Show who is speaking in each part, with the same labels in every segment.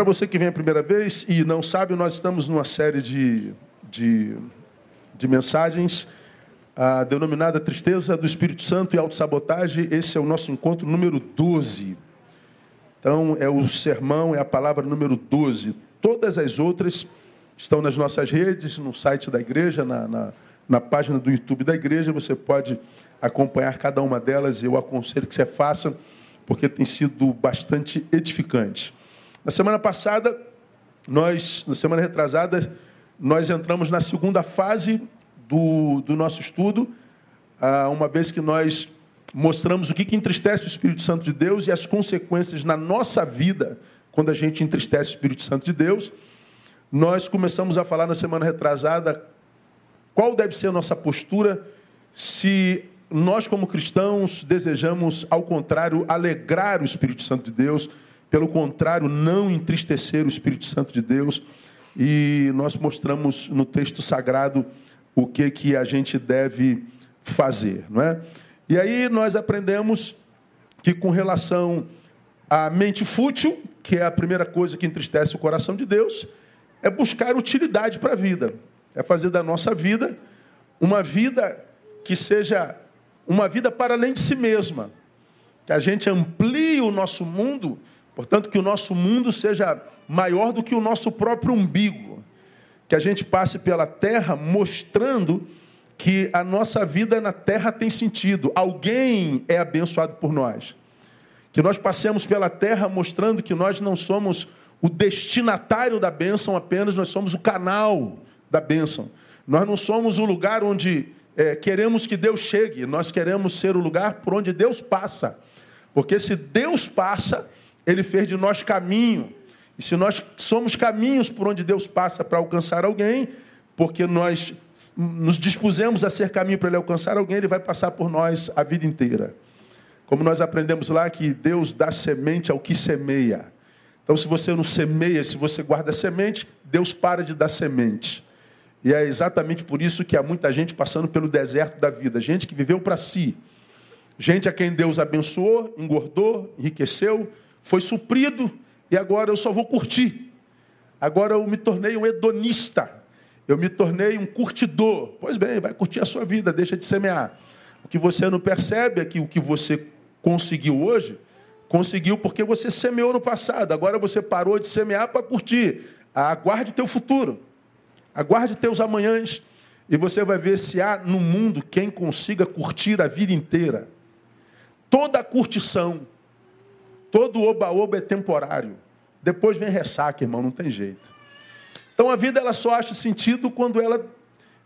Speaker 1: Para você que vem a primeira vez e não sabe, nós estamos numa série de, de, de mensagens a denominada Tristeza do Espírito Santo e Autossabotagem. Esse é o nosso encontro número 12. Então, é o sermão, é a palavra número 12. Todas as outras estão nas nossas redes, no site da igreja, na, na, na página do YouTube da igreja. Você pode acompanhar cada uma delas. Eu aconselho que você faça, porque tem sido bastante edificante. Na semana passada, nós, na semana retrasada, nós entramos na segunda fase do, do nosso estudo, ah, uma vez que nós mostramos o que, que entristece o Espírito Santo de Deus e as consequências na nossa vida quando a gente entristece o Espírito Santo de Deus. Nós começamos a falar na semana retrasada qual deve ser a nossa postura se nós, como cristãos, desejamos, ao contrário, alegrar o Espírito Santo de Deus pelo contrário, não entristecer o Espírito Santo de Deus. E nós mostramos no texto sagrado o que, que a gente deve fazer, não é? E aí nós aprendemos que com relação à mente fútil, que é a primeira coisa que entristece o coração de Deus, é buscar utilidade para a vida. É fazer da nossa vida uma vida que seja uma vida para além de si mesma. Que a gente amplie o nosso mundo Portanto, que o nosso mundo seja maior do que o nosso próprio umbigo. Que a gente passe pela terra mostrando que a nossa vida na terra tem sentido. Alguém é abençoado por nós. Que nós passemos pela terra mostrando que nós não somos o destinatário da bênção apenas, nós somos o canal da bênção. Nós não somos o lugar onde é, queremos que Deus chegue, nós queremos ser o lugar por onde Deus passa. Porque se Deus passa, ele fez de nós caminho. E se nós somos caminhos por onde Deus passa para alcançar alguém, porque nós nos dispusemos a ser caminho para ele alcançar alguém, ele vai passar por nós a vida inteira. Como nós aprendemos lá que Deus dá semente ao que semeia. Então, se você não semeia, se você guarda semente, Deus para de dar semente. E é exatamente por isso que há muita gente passando pelo deserto da vida, gente que viveu para si, gente a quem Deus abençoou, engordou, enriqueceu, foi suprido e agora eu só vou curtir. Agora eu me tornei um hedonista. Eu me tornei um curtidor. Pois bem, vai curtir a sua vida, deixa de semear. O que você não percebe é que o que você conseguiu hoje, conseguiu porque você semeou no passado. Agora você parou de semear para curtir. Aguarde o teu futuro. Aguarde teus amanhãs. E você vai ver se há no mundo quem consiga curtir a vida inteira. Toda a curtição, Todo oba-oba é temporário. Depois vem ressaca, irmão, não tem jeito. Então a vida ela só acha sentido quando ela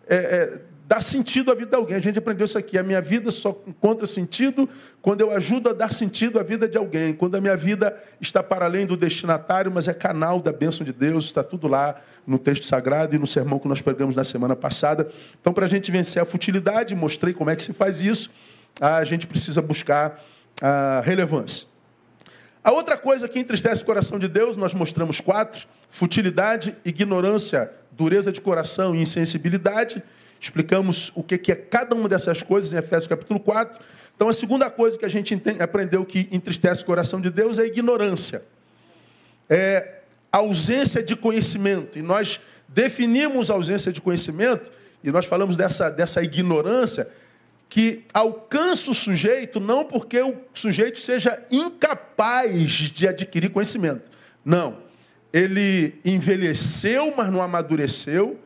Speaker 1: é, é, dá sentido à vida de alguém. A gente aprendeu isso aqui. A minha vida só encontra sentido quando eu ajudo a dar sentido à vida de alguém. Quando a minha vida está para além do destinatário, mas é canal da bênção de Deus. Está tudo lá no texto sagrado e no sermão que nós pregamos na semana passada. Então, para a gente vencer a futilidade, mostrei como é que se faz isso, a gente precisa buscar a relevância. A outra coisa que entristece o coração de Deus, nós mostramos quatro: futilidade, ignorância, dureza de coração e insensibilidade. Explicamos o que é cada uma dessas coisas em Efésios capítulo 4. Então, a segunda coisa que a gente aprendeu que entristece o coração de Deus é a ignorância. É a ausência de conhecimento. E nós definimos a ausência de conhecimento, e nós falamos dessa, dessa ignorância que alcança o sujeito não porque o sujeito seja incapaz de adquirir conhecimento. Não. Ele envelheceu, mas não amadureceu.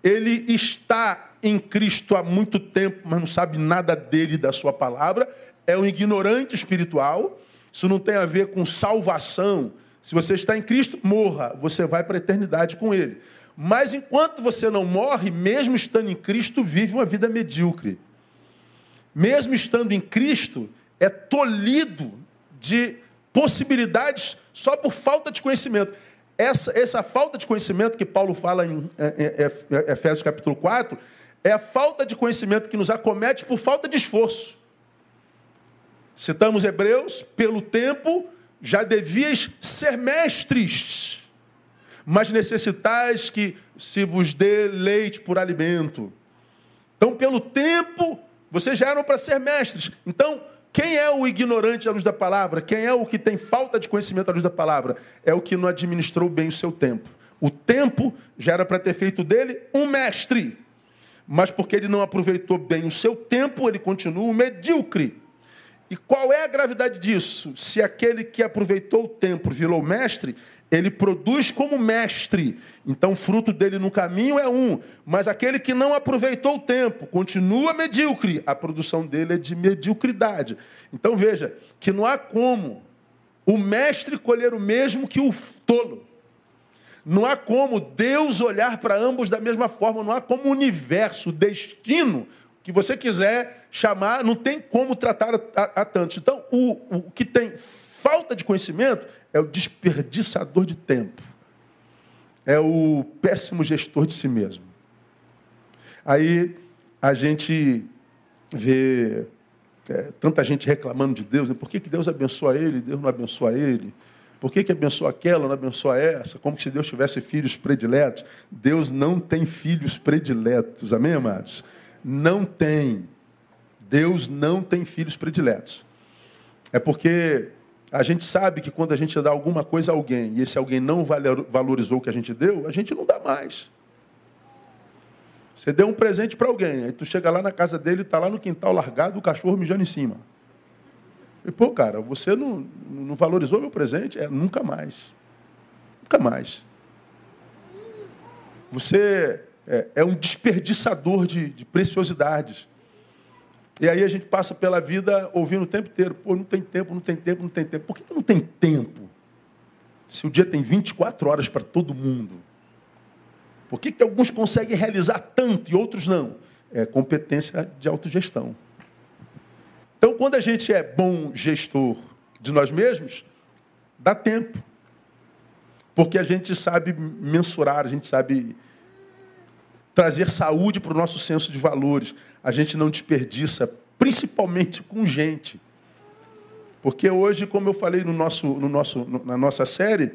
Speaker 1: Ele está em Cristo há muito tempo, mas não sabe nada dele e da sua palavra. É um ignorante espiritual. Isso não tem a ver com salvação. Se você está em Cristo, morra, você vai para a eternidade com ele. Mas enquanto você não morre, mesmo estando em Cristo, vive uma vida medíocre mesmo estando em Cristo, é tolhido de possibilidades só por falta de conhecimento. Essa, essa falta de conhecimento que Paulo fala em Efésios capítulo 4 é a falta de conhecimento que nos acomete por falta de esforço. Citamos Hebreus, pelo tempo já devias ser mestres, mas necessitais que se vos dê leite por alimento. Então, pelo tempo vocês já eram para ser mestres. Então, quem é o ignorante à luz da palavra? Quem é o que tem falta de conhecimento à luz da palavra? É o que não administrou bem o seu tempo. O tempo já era para ter feito dele um mestre. Mas porque ele não aproveitou bem o seu tempo, ele continua um medíocre. E qual é a gravidade disso? Se aquele que aproveitou o tempo virou mestre, ele produz como mestre. Então, o fruto dele no caminho é um. Mas aquele que não aproveitou o tempo, continua medíocre, a produção dele é de mediocridade. Então, veja que não há como o mestre colher o mesmo que o tolo. Não há como Deus olhar para ambos da mesma forma. Não há como o universo, o destino, que você quiser chamar, não tem como tratar a, a, a tantos. Então, o, o que tem falta de conhecimento é o desperdiçador de tempo. É o péssimo gestor de si mesmo. Aí a gente vê é, tanta gente reclamando de Deus. Né? Por que, que Deus abençoa ele, Deus não abençoa ele? Por que, que abençoa aquela, não abençoa essa? Como se Deus tivesse filhos prediletos. Deus não tem filhos prediletos, amém, amados? Não tem. Deus não tem filhos prediletos. É porque a gente sabe que quando a gente dá alguma coisa a alguém e esse alguém não valorizou o que a gente deu, a gente não dá mais. Você deu um presente para alguém, aí tu chega lá na casa dele, está lá no quintal largado, o cachorro mijando em cima. E, pô, cara, você não, não valorizou meu presente? É, nunca mais. Nunca mais. Você é, é um desperdiçador de, de preciosidades. E aí a gente passa pela vida ouvindo o tempo inteiro, pô, não tem tempo, não tem tempo, não tem tempo. Por que não tem tempo? Se o dia tem 24 horas para todo mundo. Por que, que alguns conseguem realizar tanto e outros não? É competência de autogestão. Então, quando a gente é bom gestor de nós mesmos, dá tempo. Porque a gente sabe mensurar, a gente sabe trazer saúde para o nosso senso de valores. A gente não desperdiça, principalmente com gente. Porque hoje, como eu falei no nosso, no nosso, na nossa série,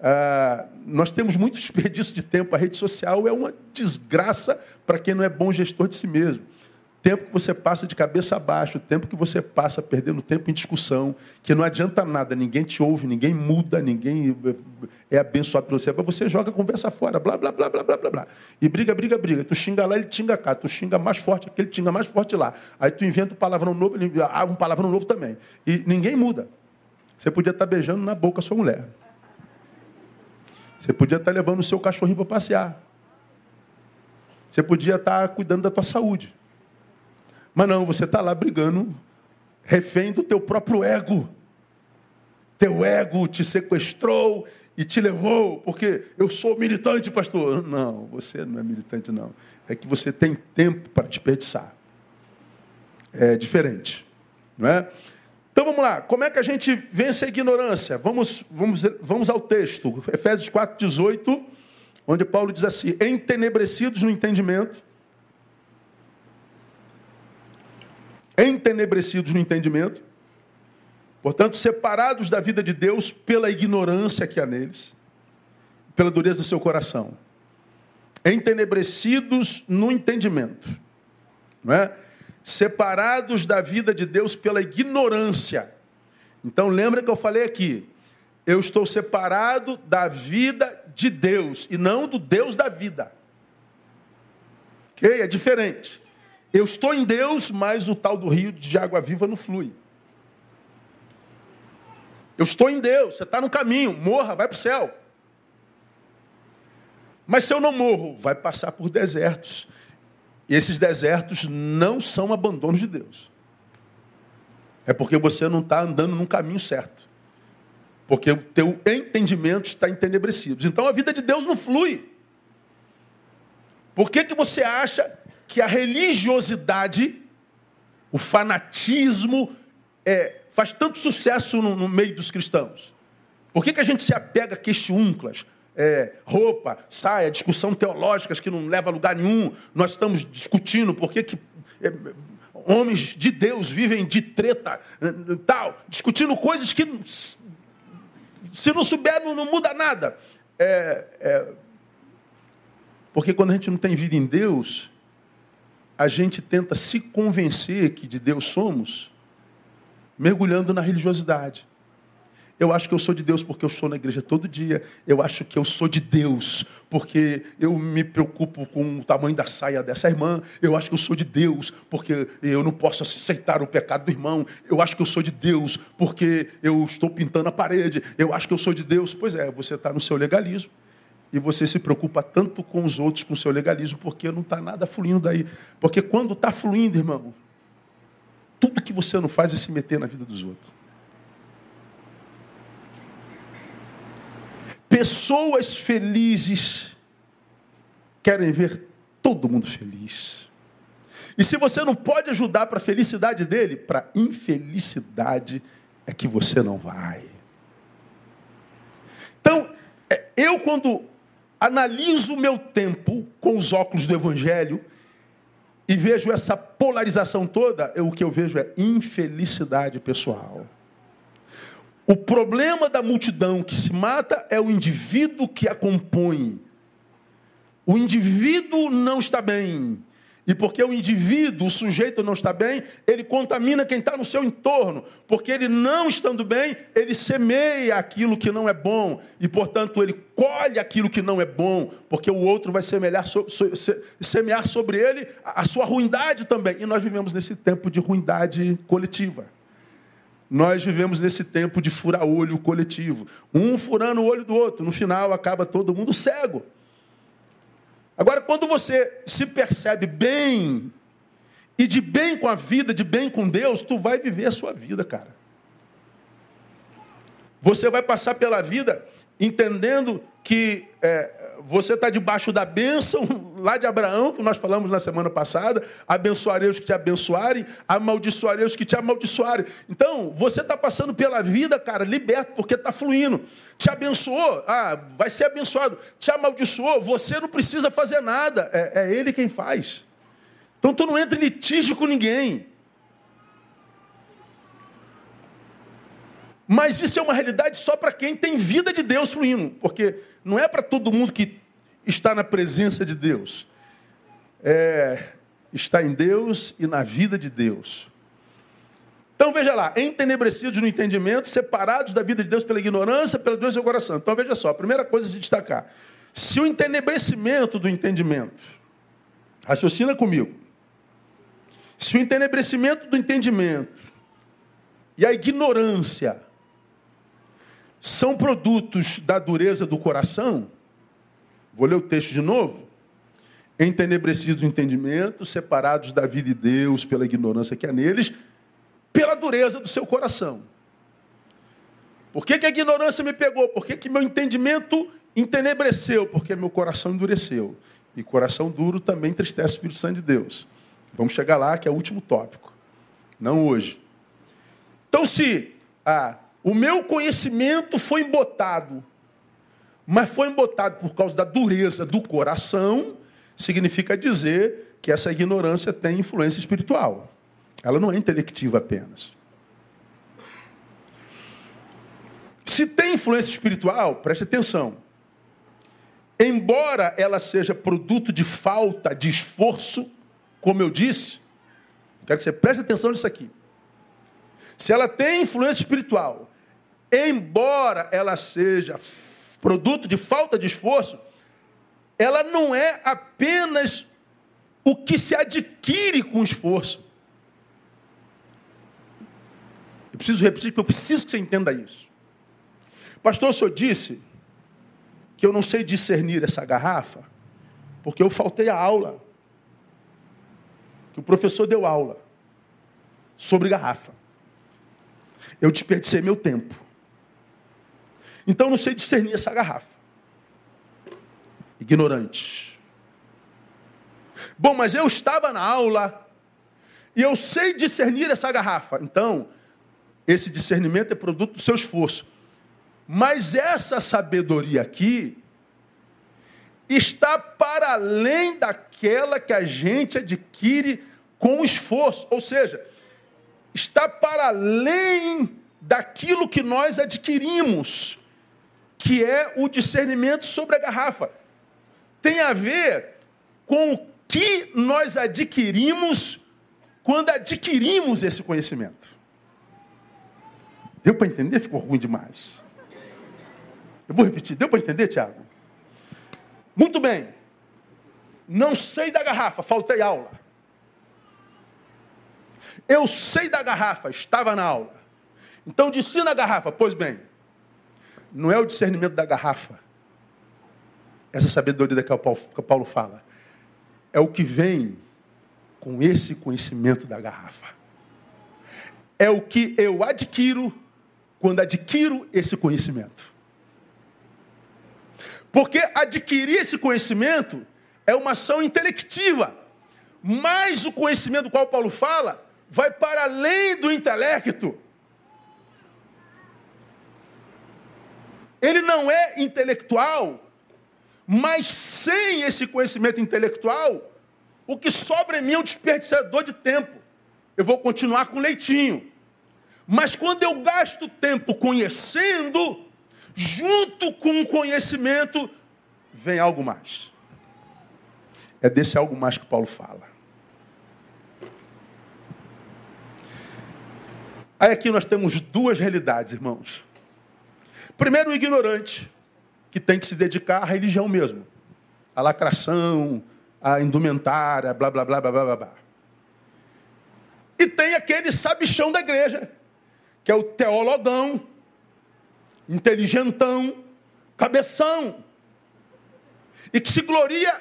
Speaker 1: ah, nós temos muito desperdício de tempo. A rede social é uma desgraça para quem não é bom gestor de si mesmo. Tempo que você passa de cabeça abaixo, tempo que você passa perdendo tempo em discussão, que não adianta nada, ninguém te ouve, ninguém muda, ninguém é abençoado pelo céu. Você joga a conversa fora, blá, blá, blá, blá, blá, blá, blá. E briga, briga, briga. Tu xinga lá, ele xinga cá. Tu xinga mais forte aqui, ele xinga mais forte lá. Aí tu inventa um palavrão novo, ele ah, um palavrão novo também. E ninguém muda. Você podia estar beijando na boca a sua mulher. Você podia estar levando o seu cachorrinho para passear. Você podia estar cuidando da tua saúde. Mas não, você está lá brigando, refém do teu próprio ego. Teu ego te sequestrou e te levou, porque eu sou militante, pastor. Não, você não é militante, não. É que você tem tempo para desperdiçar. É diferente, não é? Então vamos lá, como é que a gente vence a ignorância? Vamos, vamos, vamos ao texto, Efésios 4, 18, onde Paulo diz assim: entenebrecidos no entendimento, entenebrecidos no entendimento, portanto, separados da vida de Deus pela ignorância que há neles, pela dureza do seu coração. Entenebrecidos no entendimento, não é? separados da vida de Deus pela ignorância. Então, lembra que eu falei aqui, eu estou separado da vida de Deus e não do Deus da vida. Ok? É diferente. Eu estou em Deus, mas o tal do rio de água viva não flui. Eu estou em Deus, você está no caminho, morra, vai para o céu. Mas se eu não morro, vai passar por desertos. E esses desertos não são abandonos de Deus. É porque você não está andando no caminho certo. Porque o teu entendimento está entenebrecido. Então a vida de Deus não flui. Por que, que você acha que a religiosidade, o fanatismo, é, faz tanto sucesso no, no, meio dos cristãos? Por que, que a gente se apega a questiúnculas? É, roupa, saia, discussão teológicas que não leva a lugar nenhum. Nós estamos discutindo por que, que é, homens de Deus vivem de treta, tal, discutindo coisas que, se não souber, não, não muda nada. É, é, porque quando a gente não tem vida em Deus, a gente tenta se convencer que de Deus somos mergulhando na religiosidade. Eu acho que eu sou de Deus porque eu estou na igreja todo dia. Eu acho que eu sou de Deus porque eu me preocupo com o tamanho da saia dessa irmã. Eu acho que eu sou de Deus porque eu não posso aceitar o pecado do irmão. Eu acho que eu sou de Deus porque eu estou pintando a parede. Eu acho que eu sou de Deus. Pois é, você está no seu legalismo. E você se preocupa tanto com os outros, com o seu legalismo, porque não está nada fluindo daí. Porque quando está fluindo, irmão, tudo que você não faz é se meter na vida dos outros. Pessoas felizes querem ver todo mundo feliz. E se você não pode ajudar para a felicidade dele, para a infelicidade é que você não vai. Então, é, eu quando analiso o meu tempo com os óculos do Evangelho e vejo essa polarização toda, o que eu vejo é infelicidade pessoal. O problema da multidão que se mata é o indivíduo que a compõe. O indivíduo não está bem. E porque o indivíduo, o sujeito não está bem, ele contamina quem está no seu entorno. Porque ele não estando bem, ele semeia aquilo que não é bom. E, portanto, ele colhe aquilo que não é bom. Porque o outro vai semear, semear sobre ele a sua ruindade também. E nós vivemos nesse tempo de ruindade coletiva. Nós vivemos nesse tempo de fura-olho coletivo. Um furando o olho do outro. No final, acaba todo mundo cego. Agora, quando você se percebe bem, e de bem com a vida, de bem com Deus, tu vai viver a sua vida, cara. Você vai passar pela vida entendendo que é, você está debaixo da bênção lá de Abraão, que nós falamos na semana passada. Abençoarei os que te abençoarem, amaldiçoarei os que te amaldiçoarem. Então, você está passando pela vida, cara, liberto, porque está fluindo. Te abençoou, ah, vai ser abençoado. Te amaldiçoou, você não precisa fazer nada. É, é ele quem faz. Então, tu não entra em litígio com ninguém. Mas isso é uma realidade só para quem tem vida de Deus fluindo, porque não é para todo mundo que está na presença de Deus. É, está em Deus e na vida de Deus. Então veja lá, entenebrecidos no entendimento, separados da vida de Deus pela ignorância, pela doença do coração. Então veja só, a primeira coisa a se destacar: se o entenebrecimento do entendimento, raciocina comigo, se o entenebrecimento do entendimento e a ignorância são produtos da dureza do coração, vou ler o texto de novo. Entenebrecidos do entendimento, separados da vida de Deus pela ignorância que há neles, pela dureza do seu coração. Por que, que a ignorância me pegou? Por que, que meu entendimento entenebreceu? Porque meu coração endureceu. E coração duro também entristece o Espírito Santo de Deus. Vamos chegar lá, que é o último tópico. Não hoje. Então, se ah, o meu conhecimento foi embotado, mas foi embotado por causa da dureza do coração, significa dizer que essa ignorância tem influência espiritual. Ela não é intelectiva apenas. Se tem influência espiritual, preste atenção. Embora ela seja produto de falta de esforço, como eu disse, quero que você preste atenção nisso aqui. Se ela tem influência espiritual, embora ela seja produto de falta de esforço, ela não é apenas o que se adquire com esforço. Eu preciso repetir, porque eu preciso que você entenda isso. Pastor, o senhor disse que eu não sei discernir essa garrafa, porque eu faltei a aula. Que o professor deu aula sobre garrafa. Eu desperdicei meu tempo. Então não sei discernir essa garrafa. Ignorante. Bom, mas eu estava na aula e eu sei discernir essa garrafa. Então, esse discernimento é produto do seu esforço. Mas essa sabedoria aqui está para além daquela que a gente adquire com esforço. Ou seja, está para além daquilo que nós adquirimos que é o discernimento sobre a garrafa. Tem a ver com o que nós adquirimos quando adquirimos esse conhecimento. Deu para entender? Ficou ruim demais. Eu vou repetir. Deu para entender, Tiago? Muito bem. Não sei da garrafa, faltei aula. Eu sei da garrafa, estava na aula. Então disse na garrafa, pois bem, não é o discernimento da garrafa, essa sabedoria que o Paulo fala, é o que vem com esse conhecimento da garrafa. É o que eu adquiro quando adquiro esse conhecimento. Porque adquirir esse conhecimento é uma ação intelectiva. Mas o conhecimento do qual Paulo fala vai para além do intelecto. Ele não é intelectual, mas sem esse conhecimento intelectual, o que sobra em mim é um desperdiçador de tempo. Eu vou continuar com leitinho. Mas quando eu gasto tempo conhecendo, junto com o conhecimento, vem algo mais. É desse algo mais que Paulo fala. Aí aqui nós temos duas realidades, irmãos. Primeiro, o ignorante, que tem que se dedicar à religião mesmo. À lacração, à indumentária, blá, blá, blá, blá, blá, blá. E tem aquele sabichão da igreja, que é o teologão, inteligentão, cabeção, e que se gloria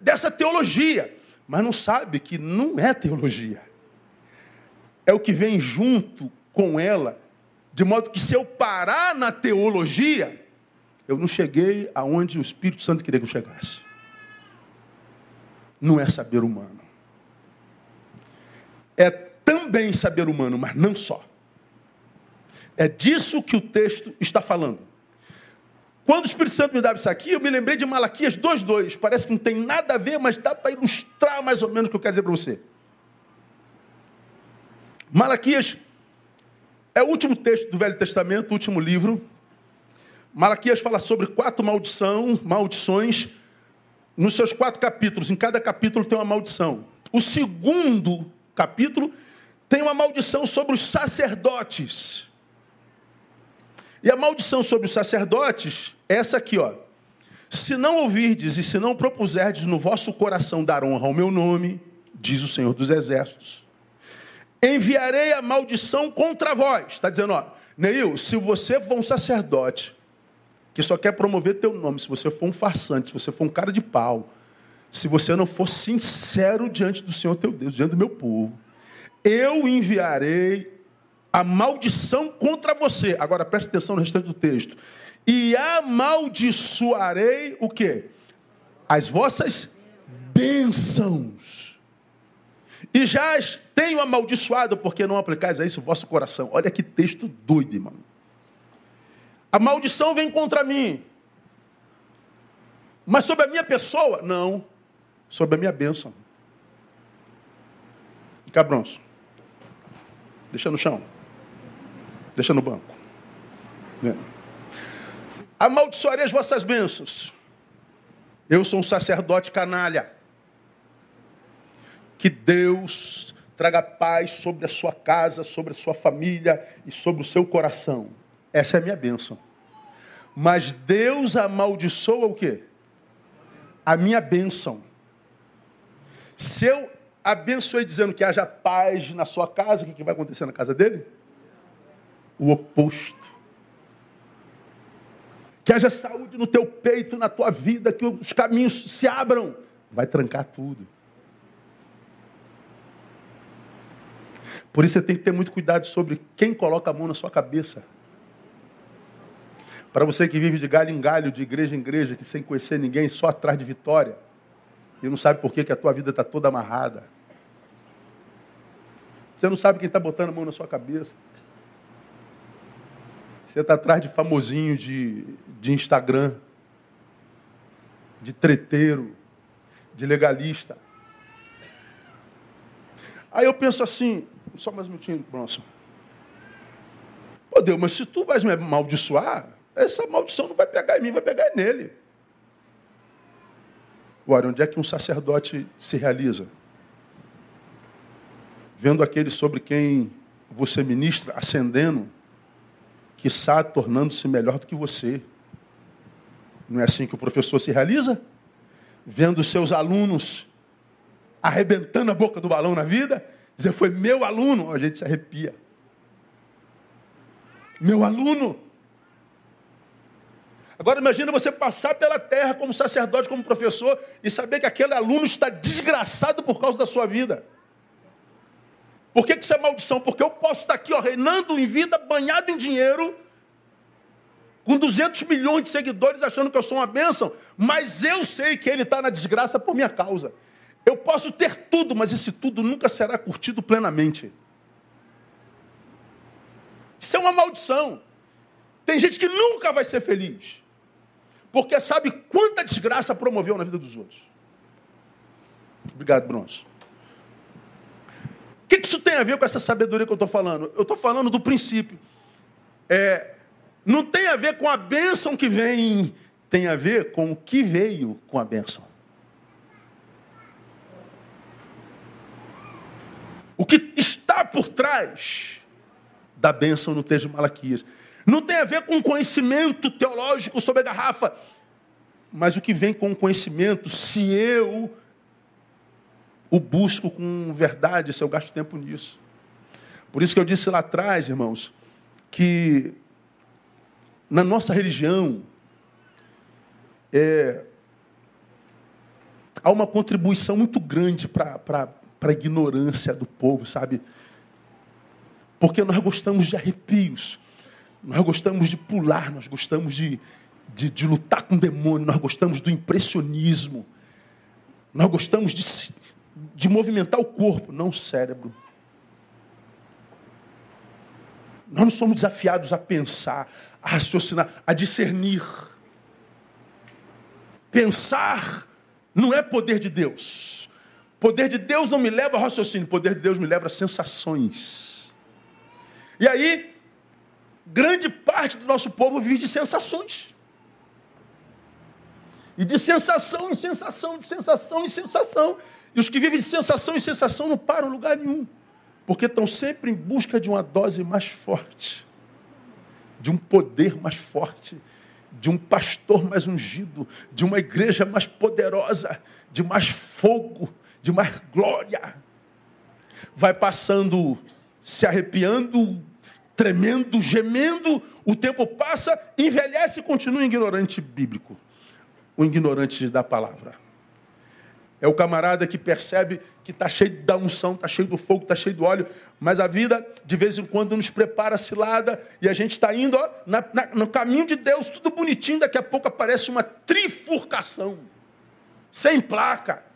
Speaker 1: dessa teologia, mas não sabe que não é teologia é o que vem junto com ela, de modo que se eu parar na teologia, eu não cheguei aonde o Espírito Santo queria que eu chegasse. Não é saber humano. É também saber humano, mas não só. É disso que o texto está falando. Quando o Espírito Santo me dava isso aqui, eu me lembrei de Malaquias 2,2. Parece que não tem nada a ver, mas dá para ilustrar mais ou menos o que eu quero dizer para você. Malaquias é o último texto do Velho Testamento, o último livro. Malaquias fala sobre quatro maldição, maldições nos seus quatro capítulos. Em cada capítulo tem uma maldição. O segundo capítulo tem uma maldição sobre os sacerdotes. E a maldição sobre os sacerdotes é essa aqui, ó. Se não ouvirdes e se não propuserdes no vosso coração dar honra ao meu nome, diz o Senhor dos Exércitos, enviarei a maldição contra vós. Está dizendo, ó, Neil, se você for um sacerdote que só quer promover teu nome, se você for um farsante, se você for um cara de pau, se você não for sincero diante do Senhor teu Deus, diante do meu povo, eu enviarei a maldição contra você. Agora preste atenção no restante do texto. E amaldiçoarei o quê? As vossas bênçãos. E já tenho amaldiçoado porque não aplicais a isso o vosso coração. Olha que texto doido, irmão. A maldição vem contra mim. Mas sobre a minha pessoa? Não. Sobre a minha bênção. Cabrões. Deixa no chão. Deixa no banco. É. Amaldiçoarei as vossas bênçãos. Eu sou um sacerdote canalha. Que Deus traga paz sobre a sua casa, sobre a sua família e sobre o seu coração. Essa é a minha bênção. Mas Deus amaldiçoa o quê? A minha bênção. Se eu abençoei dizendo que haja paz na sua casa, o que vai acontecer na casa dele? O oposto. Que haja saúde no teu peito, na tua vida, que os caminhos se abram. Vai trancar tudo. Por isso você tem que ter muito cuidado sobre quem coloca a mão na sua cabeça. Para você que vive de galho em galho, de igreja em igreja, que sem conhecer ninguém, só atrás de vitória, e não sabe por que, que a tua vida está toda amarrada. Você não sabe quem está botando a mão na sua cabeça. Você está atrás de famosinho de, de Instagram, de treteiro, de legalista. Aí eu penso assim, só mais um minutinho, Bronson. Pô, Deus, mas se tu vais me amaldiçoar, essa maldição não vai pegar em mim, vai pegar nele. Agora, onde é que um sacerdote se realiza? Vendo aquele sobre quem você ministra ascendendo que está tornando-se melhor do que você. Não é assim que o professor se realiza? Vendo seus alunos arrebentando a boca do balão na vida, dizer, foi meu aluno, a gente se arrepia. Meu aluno. Agora imagina você passar pela terra como sacerdote, como professor, e saber que aquele aluno está desgraçado por causa da sua vida. Por que, que isso é maldição? Porque eu posso estar aqui ó, reinando em vida, banhado em dinheiro, com 200 milhões de seguidores achando que eu sou uma bênção, mas eu sei que ele está na desgraça por minha causa. Eu posso ter tudo, mas esse tudo nunca será curtido plenamente. Isso é uma maldição. Tem gente que nunca vai ser feliz, porque sabe quanta desgraça promoveu na vida dos outros. Obrigado, Bronson. O que isso tem a ver com essa sabedoria que eu estou falando? Eu estou falando do princípio. É, não tem a ver com a bênção que vem, tem a ver com o que veio com a bênção. O que está por trás da bênção no texto de Malaquias. Não tem a ver com conhecimento teológico sobre a garrafa, mas o que vem com o conhecimento, se eu o busco com verdade, se eu gasto tempo nisso. Por isso que eu disse lá atrás, irmãos, que na nossa religião, é, há uma contribuição muito grande para a ignorância do povo, sabe? Porque nós gostamos de arrepios, nós gostamos de pular, nós gostamos de, de, de lutar com o demônio, nós gostamos do impressionismo, nós gostamos de, de movimentar o corpo, não o cérebro. Nós não somos desafiados a pensar, a raciocinar, a discernir. Pensar não é poder de Deus. Poder de Deus não me leva a raciocínio, poder de Deus me leva a sensações. E aí, grande parte do nosso povo vive de sensações. E de sensação em sensação, de sensação em sensação. E os que vivem de sensação em sensação não param em lugar nenhum porque estão sempre em busca de uma dose mais forte, de um poder mais forte, de um pastor mais ungido, de uma igreja mais poderosa, de mais fogo, de mais glória. Vai passando, se arrepiando, tremendo, gemendo, o tempo passa, envelhece e continua ignorante bíblico, o ignorante da palavra. É o camarada que percebe que está cheio da unção, está cheio do fogo, está cheio do óleo, mas a vida de vez em quando nos prepara a cilada e a gente está indo ó, na, na, no caminho de Deus, tudo bonitinho, daqui a pouco aparece uma trifurcação, sem placa.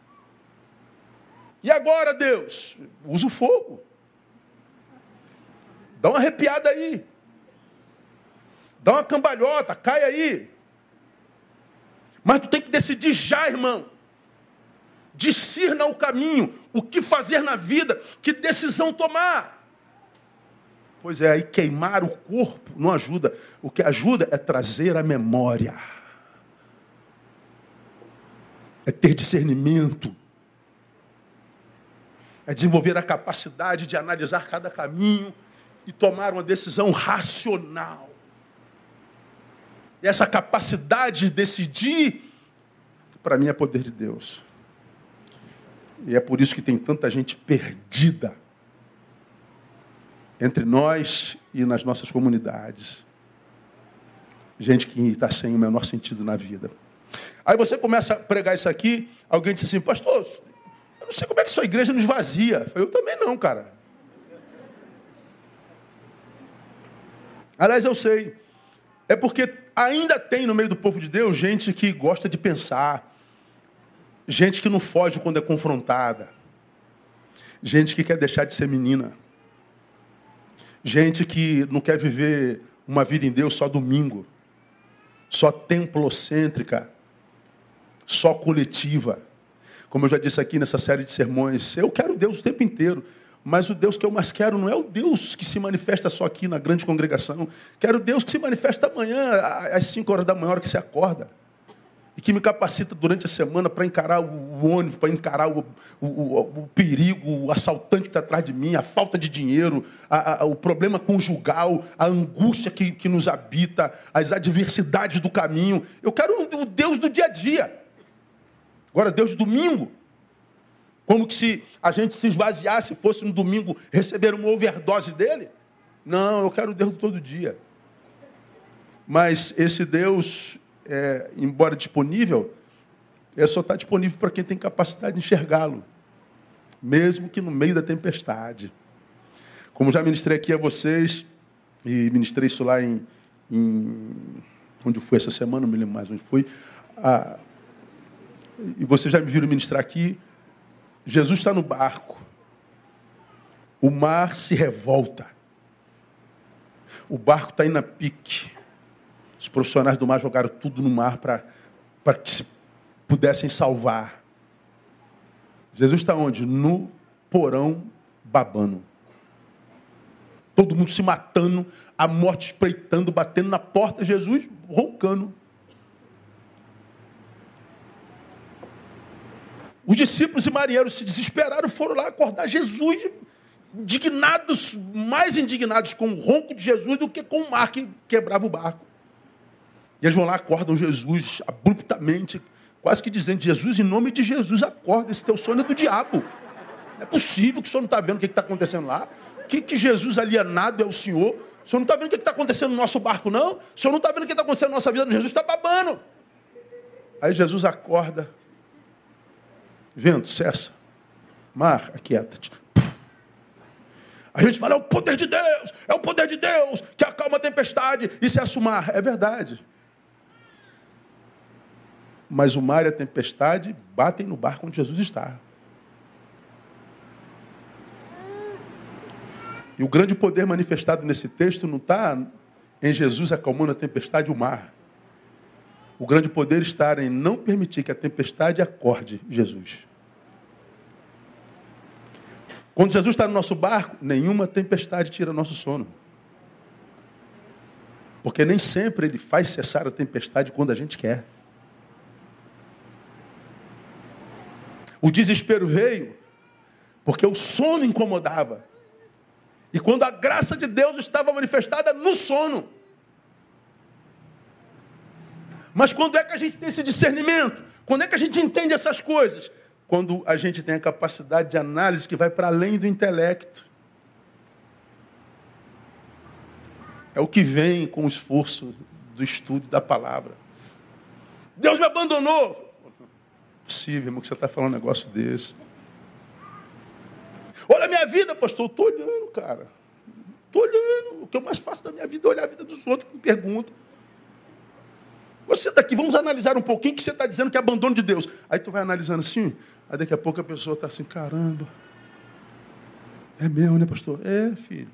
Speaker 1: E agora, Deus? Usa o fogo. Dá uma arrepiada aí. Dá uma cambalhota, cai aí. Mas tu tem que decidir já, irmão discirna o caminho, o que fazer na vida, que decisão tomar. Pois é, aí queimar o corpo não ajuda. O que ajuda é trazer a memória. É ter discernimento. É desenvolver a capacidade de analisar cada caminho e tomar uma decisão racional. E essa capacidade de decidir, para mim, é poder de Deus. E é por isso que tem tanta gente perdida entre nós e nas nossas comunidades. Gente que está sem o menor sentido na vida. Aí você começa a pregar isso aqui, alguém diz assim, pastor, sei como é que sua igreja nos vazia. Eu, também não, cara. Aliás, eu sei. É porque ainda tem no meio do povo de Deus gente que gosta de pensar, Gente que não foge quando é confrontada. Gente que quer deixar de ser menina. Gente que não quer viver uma vida em Deus só domingo. Só templocêntrica. Só coletiva. Como eu já disse aqui nessa série de sermões, eu quero Deus o tempo inteiro. Mas o Deus que eu mais quero não é o Deus que se manifesta só aqui na grande congregação. Quero Deus que se manifesta amanhã, às 5 horas da manhã, hora que você acorda. e que me capacita durante a semana para encarar o ônibus, para encarar o, o, o, o, perigo, o assaltante que está atrás de mim, a falta de dinheiro, a, a, o problema conjugal, a angústia que, que nos habita, as adversidades do caminho. Eu quero o Deus do dia a dia. Agora, Deus do domingo. Como que se a gente se esvaziasse, fosse no domingo receber uma overdose dele? Não, eu quero Deus todo dia. Mas esse Deus, é, embora disponível, ele só está disponível para quem tem capacidade de enxergá-lo, mesmo que no meio da tempestade. Como já ministrei aqui a vocês, e ministrei isso lá em. em onde foi essa semana, não me lembro mais onde foi. Ah, e vocês já me viram ministrar aqui. Jesus está no barco. O mar se revolta. O barco está indo a pique. Os profissionais do mar jogaram tudo no mar para que se pudessem salvar. Jesus está onde? No porão babano. Todo mundo se matando, a morte espreitando, batendo na porta, Jesus roncando. Os discípulos e marinheiros se desesperaram, foram lá acordar Jesus, indignados, mais indignados com o ronco de Jesus do que com o mar que quebrava o barco. E eles vão lá, acordam Jesus abruptamente, quase que dizendo: Jesus, em nome de Jesus, acorda, esse teu sono é do diabo. Não é possível que o senhor não está vendo o que está acontecendo lá. Que, que Jesus alienado é o Senhor. O senhor não está vendo o que está acontecendo no nosso barco, não? O senhor não está vendo o que está acontecendo na nossa vida? Jesus está babando. Aí Jesus acorda. Vento, cessa. Mar, aquieta-te. A gente fala, é o poder de Deus, é o poder de Deus que acalma a tempestade e cessa o mar. É verdade. Mas o mar e a tempestade batem no barco onde Jesus está. E o grande poder manifestado nesse texto não está em Jesus acalmando a tempestade e o mar. O grande poder está em não permitir que a tempestade acorde Jesus. Quando Jesus está no nosso barco, nenhuma tempestade tira nosso sono. Porque nem sempre ele faz cessar a tempestade quando a gente quer. O desespero veio porque o sono incomodava. E quando a graça de Deus estava manifestada no sono. Mas quando é que a gente tem esse discernimento? Quando é que a gente entende essas coisas? Quando a gente tem a capacidade de análise que vai para além do intelecto. É o que vem com o esforço do estudo da palavra. Deus me abandonou possível, irmão, que você está falando um negócio desse. Olha a minha vida, pastor. Estou olhando, cara. Estou olhando. O que eu mais faço da minha vida é olhar a vida dos outros que me perguntam. Você daqui, vamos analisar um pouquinho que você está dizendo que é abandono de Deus. Aí tu vai analisando assim, aí daqui a pouco a pessoa está assim, caramba. É meu, né, pastor? É, filho.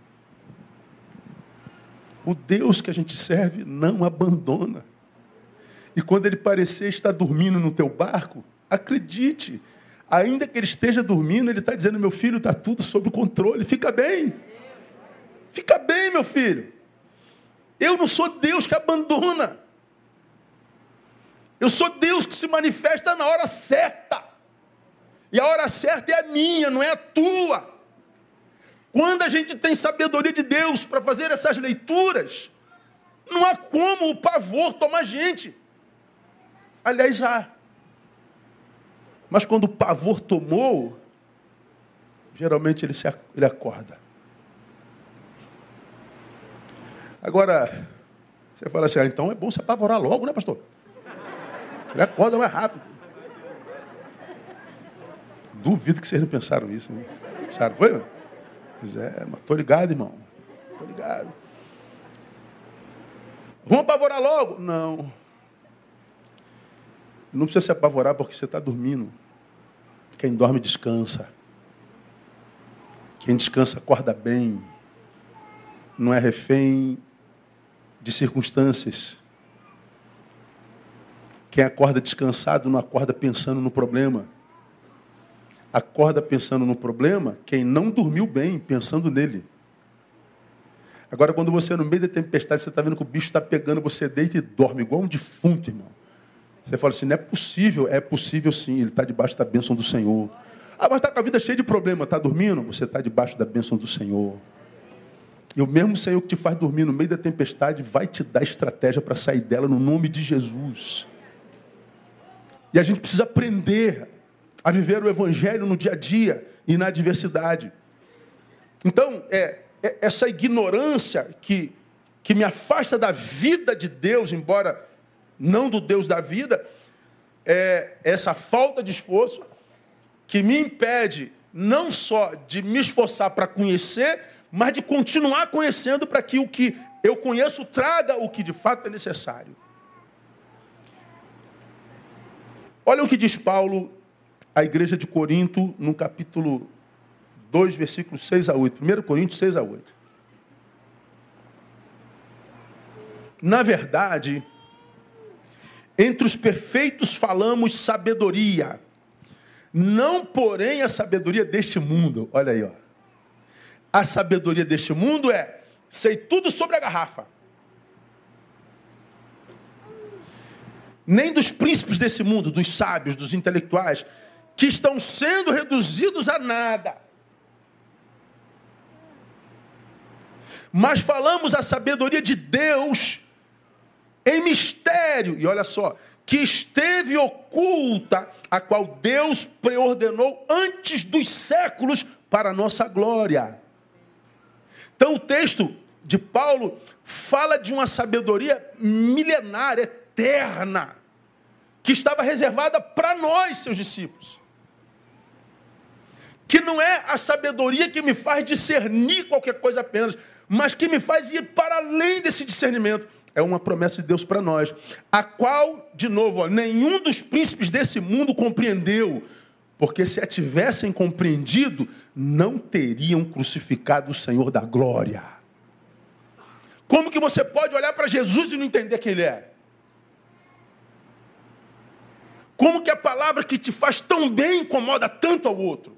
Speaker 1: O Deus que a gente serve não abandona. E quando ele parecer estar dormindo no teu barco, Acredite, ainda que ele esteja dormindo, ele está dizendo: meu filho, está tudo sob controle, fica bem. Fica bem, meu filho. Eu não sou Deus que abandona. Eu sou Deus que se manifesta na hora certa. E a hora certa é a minha, não é a tua. Quando a gente tem sabedoria de Deus para fazer essas leituras, não há como o pavor tomar gente. Aliás, há. Mas quando o pavor tomou, geralmente ele, se, ele acorda. Agora, você fala assim, ah, então é bom se apavorar logo, né, pastor? Ele acorda mais rápido. Duvido que vocês não pensaram isso. Né? Pensaram, foi? Pois é, mas tô ligado, irmão. Tô ligado. Vamos apavorar logo? Não. Não precisa se apavorar porque você está dormindo. Quem dorme descansa. Quem descansa acorda bem. Não é refém de circunstâncias. Quem acorda descansado não acorda pensando no problema. Acorda pensando no problema quem não dormiu bem, pensando nele. Agora, quando você, no meio da tempestade, você está vendo que o bicho está pegando, você deita e dorme igual um defunto, irmão. Você fala assim, não é possível. É possível sim, ele está debaixo da bênção do Senhor. Ah, mas está com a vida cheia de problema, está dormindo? Você está debaixo da bênção do Senhor. E o mesmo Senhor que te faz dormir no meio da tempestade vai te dar estratégia para sair dela no nome de Jesus. E a gente precisa aprender a viver o Evangelho no dia a dia e na adversidade. Então, é, é essa ignorância que, que me afasta da vida de Deus, embora não do Deus da vida, é essa falta de esforço que me impede não só de me esforçar para conhecer, mas de continuar conhecendo para que o que eu conheço traga o que de fato é necessário. Olha o que diz Paulo à igreja de Corinto, no capítulo 2, versículos 6 a 8. 1 Coríntios 6 a 8. Na verdade, entre os perfeitos falamos sabedoria, não porém a sabedoria deste mundo. Olha aí, ó. A sabedoria deste mundo é sei tudo sobre a garrafa. Nem dos príncipes desse mundo, dos sábios, dos intelectuais, que estão sendo reduzidos a nada. Mas falamos a sabedoria de Deus em mistério. E olha só, que esteve oculta, a qual Deus preordenou antes dos séculos para a nossa glória. Então o texto de Paulo fala de uma sabedoria milenar, eterna, que estava reservada para nós, seus discípulos. Que não é a sabedoria que me faz discernir qualquer coisa apenas, mas que me faz ir para além desse discernimento. É uma promessa de Deus para nós, a qual, de novo, ó, nenhum dos príncipes desse mundo compreendeu, porque se a tivessem compreendido, não teriam crucificado o Senhor da glória. Como que você pode olhar para Jesus e não entender quem Ele é? Como que a palavra que te faz tão bem incomoda tanto ao outro?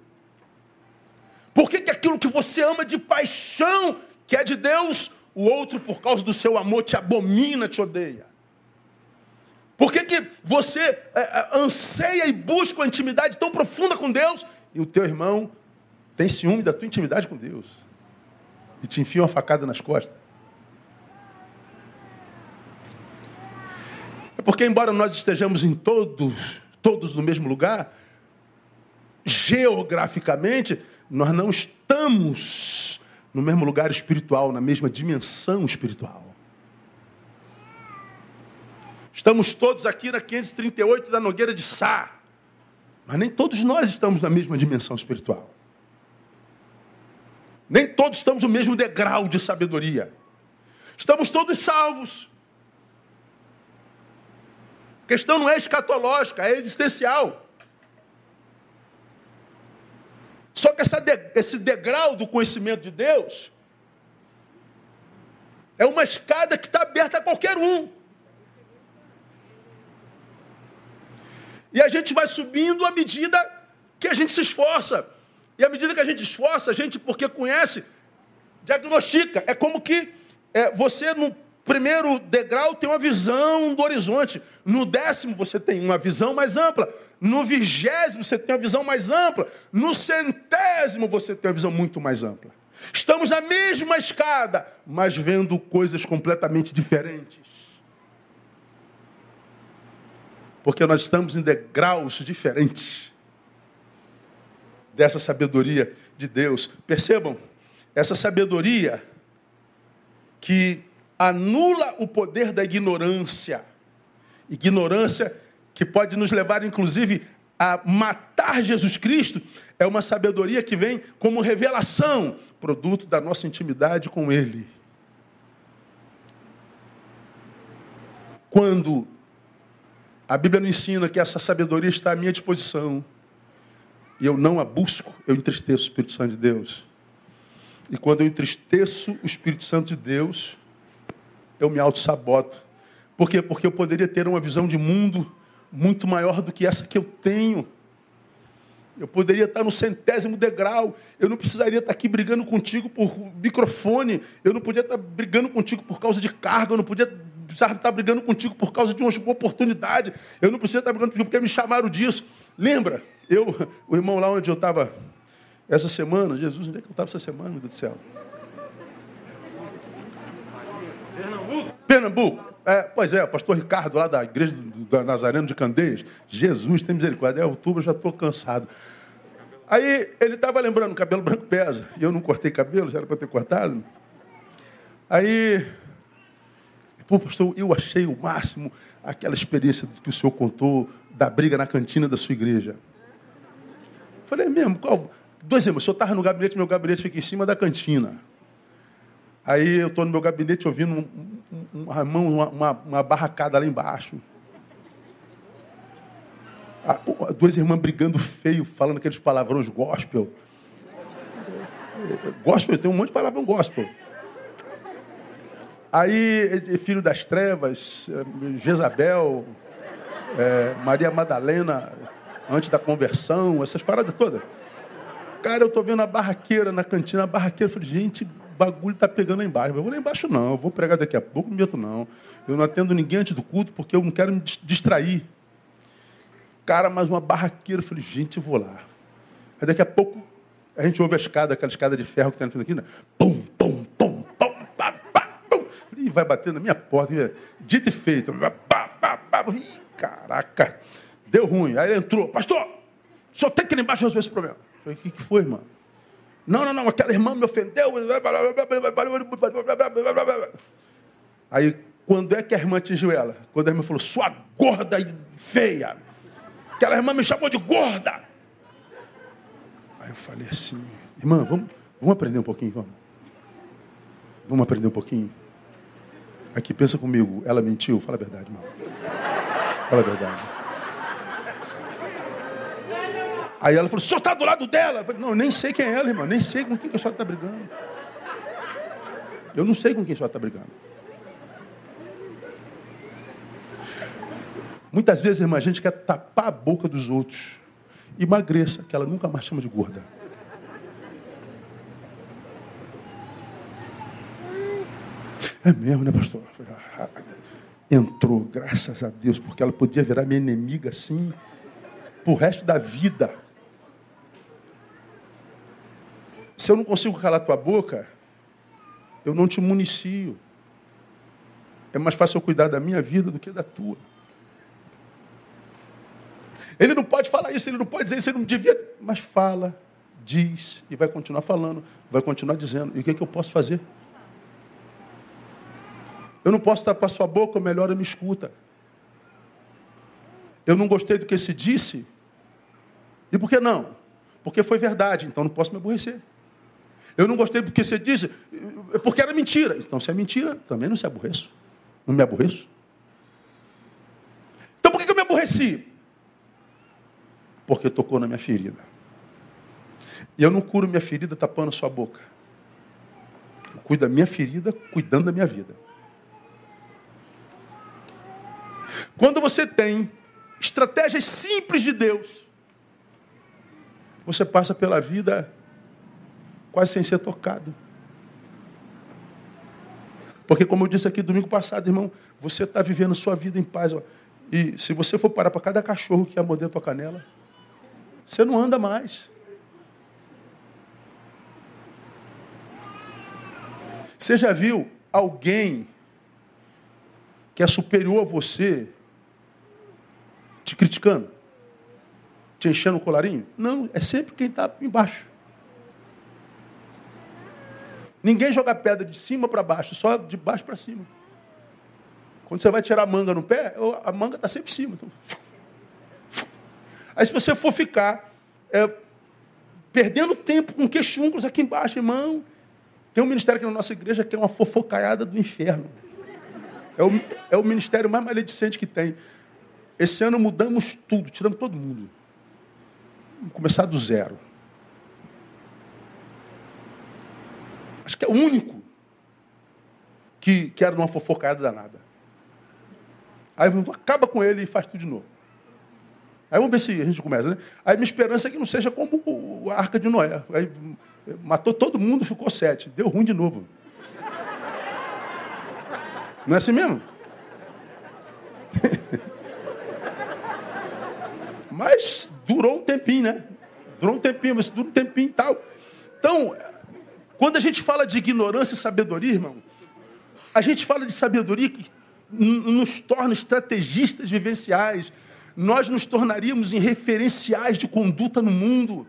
Speaker 1: Por que, que aquilo que você ama de paixão, que é de Deus, o outro, por causa do seu amor, te abomina, te odeia? Por que, que você é, é, anseia e busca uma intimidade tão profunda com Deus e o teu irmão tem ciúme da tua intimidade com Deus e te enfia uma facada nas costas? Porque, embora nós estejamos em todos, todos no mesmo lugar, geograficamente, nós não estamos no mesmo lugar espiritual, na mesma dimensão espiritual. Estamos todos aqui na 538 da Nogueira de Sá. Mas nem todos nós estamos na mesma dimensão espiritual. Nem todos estamos no mesmo degrau de sabedoria. Estamos todos salvos. Questão não é escatológica, é existencial. Só que essa esse degrau do conhecimento de Deus é uma escada que está aberta a qualquer um. E a gente vai subindo à medida que a gente se esforça. E à medida que a gente esforça, a gente, porque conhece, diagnostica. É como que é, você, no primeiro degrau, tem uma visão do horizonte. No décimo, você tem uma visão mais ampla. No vigésimo, você tem uma visão mais ampla. No centésimo, você tem uma visão muito mais ampla. Estamos na mesma escada, mas vendo coisas completamente diferentes. porque nós estamos em degraus diferentes dessa sabedoria de Deus. Percebam, essa sabedoria que anula o poder da ignorância. Ignorância que pode nos levar, inclusive, a matar Jesus Cristo, é uma sabedoria que vem como revelação, produto da nossa intimidade com Ele. Quando a Bíblia nos ensina que essa sabedoria está à minha disposição. E eu não a busco, eu entristeço o Espírito Santo de Deus. E quando eu entristeço o Espírito Santo de Deus, eu me auto-saboto. Por quê? Porque eu poderia ter uma visão de mundo muito maior do que essa que eu tenho. Eu poderia estar no centésimo degrau. Eu não precisaria estar aqui brigando contigo por microfone. Eu não podia estar brigando contigo por causa de carga. Eu não podia estar brigando contigo por causa de uma oportunidade. Eu não preciso estar brigando contigo porque me chamaram disso. Lembra? Eu, o irmão lá onde eu estava essa semana, Jesus, onde é que eu estava essa semana, meu Deus do céu? Pernambuco. É, pois é, o pastor Ricardo, lá da igreja do, Nazareno de Candeias. Jesus, tem misericórdia. É outubro, já estou cansado. Aí ele estava lembrando, cabelo branco pesa. E eu não cortei cabelo, já era para ter cortado. Aí, pô, pastor, eu achei o máximo aquela experiência que o senhor contou da briga na cantina da sua igreja. Falei, é mesmo, qual? Dois irmãos, o senhor estava no gabinete, meu gabinete fica em cima da cantina. Aí eu estou no meu gabinete ouvindo um, um, uma, uma, uma barracada lá embaixo. Duas irmãs brigando feio, falando aqueles palavrões gospel. Gospel, tem um monte de palavrão gospel. Aí, filho das trevas, Jezabel, é, Maria Madalena, antes da conversão, essas paradas todas. Cara, eu tô vendo a barraqueira na cantina, a barraqueira, eu falei, gente, bagulho tá pegando lá embaixo. Eu vou lá embaixo não, eu vou pregar daqui a pouco, não meto não. Eu não atendo ninguém antes do culto porque eu não quero me distrair. Cara, mais uma barraqueira. Eu falei, gente, eu vou lá. Aí daqui a pouco a gente ouve a escada, aquela escada de ferro que tem na frente aqui, né? Pum, pum, pum, pum, pá, pá, pum. Ih, vai bater na minha porta. Dito e feito. Pá, pá, pá. Ih, caraca. Deu ruim. Aí ele entrou. Pastor, só tem que ir embaixo resolver esse problema. Eu falei, o que, que foi, irmão? Não, não, não, aquela irmã me ofendeu. Aí, quando é que a irmã atingiu ela? Quando a irmã falou, sua gorda e feia. Aquela irmã me chamou de gorda. Aí eu falei assim, irmã, vamos, vamos aprender um pouquinho, vamos. Vamos aprender um pouquinho. Aqui, pensa comigo, ela mentiu? Fala a verdade, irmão. Fala a verdade. Aí ela falou, o senhor está do lado dela? Eu falei, não, eu nem sei quem é ela, irmão. Nem sei com quem que a senhora está brigando. Eu não sei com quem a senhora está brigando. Muitas vezes, irmã, a gente quer tapar a boca dos outros. Emagreça, que ela nunca mais chama de gorda. É mesmo, né, pastor? Entrou, graças a Deus, porque ela podia virar minha inimiga assim, pro resto da vida. Se eu não consigo calar tua boca, eu não te municio. É mais fácil eu cuidar da minha vida do que da tua. Ele não pode falar isso, ele não pode dizer isso, ele não devia. Mas fala, diz e vai continuar falando, vai continuar dizendo. E o que, é que eu posso fazer? Eu não posso estar com a sua boca, melhor eu me escuta. Eu não gostei do que se disse. E por que não? Porque foi verdade, então não posso me aborrecer. Eu não gostei porque você disse, porque era mentira. Então, se é mentira, também não se aborreço. Não me aborreço. Então, por que eu me aborreci? Porque tocou na minha ferida. E eu não curo minha ferida tapando a sua boca. Eu cuido da minha ferida, cuidando da minha vida. Quando você tem estratégias simples de Deus, você passa pela vida quase sem ser tocado. Porque, como eu disse aqui domingo passado, irmão, você está vivendo sua vida em paz. Ó. E se você for parar para cada cachorro que ia morder tua canela, você não anda mais. Você já viu alguém que é superior a você te criticando? Te enchendo o colarinho? Não, é sempre quem está embaixo. Ninguém joga pedra de cima para baixo, só de baixo para cima. Quando você vai tirar a manga no pé, a manga está sempre em cima. Então... Aí se você for ficar é, perdendo tempo com queixúnculos aqui embaixo, irmão, tem um ministério aqui na nossa igreja que é uma fofocaiada do inferno. É o, é o ministério mais maledicente que tem. Esse ano mudamos tudo, tiramos todo mundo. Vamos começar do zero. acho que é o único que, que era de uma fofocada danada. Aí acaba com ele e faz tudo de novo. Aí vamos ver se a gente começa, né? Aí minha esperança é que não seja como a Arca de Noé. Aí, eh, matou todo mundo, ficou sete. Deu ruim de novo. Não é assim mesmo? mas durou um tempinho, né? Durou um tempinho, mas durou um tempinho e tal. Então, quando a gente fala de ignorância e sabedoria, irmão, a gente fala de sabedoria que nos torna estrategistas vivenciais. Nós nos tornaríamos em referenciais de conduta no mundo.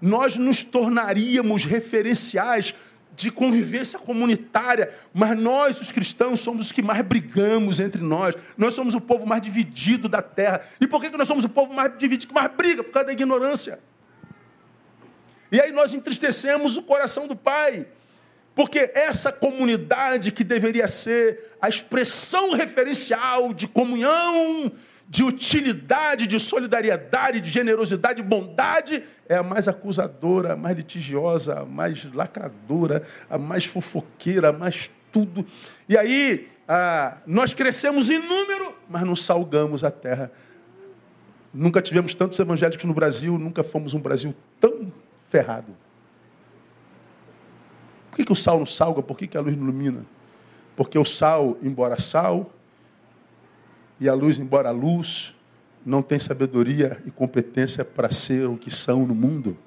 Speaker 1: Nós nos tornaríamos referenciais de convivência comunitária, mas nós, os cristãos, somos os que mais brigamos entre nós. Nós somos o povo mais dividido da terra. E por que nós somos o povo mais dividido, que mais briga? Por causa da ignorância. E aí nós entristecemos o coração do Pai. Porque essa comunidade que deveria ser a expressão referencial de comunhão, de utilidade, de solidariedade, de generosidade, de bondade, é a mais acusadora, a mais litigiosa, a mais lacradora, a mais fofoqueira, a mais tudo. E aí, ah, nós crescemos em número, mas não salgamos a terra. Nunca tivemos tantos evangélicos no Brasil, nunca fomos um Brasil tão ferrado. Por que, que o sal não salga? Por que, que a luz não ilumina? Porque o sal, embora sal, e a luz, embora luz, não tem sabedoria e competência para ser o que são no mundo.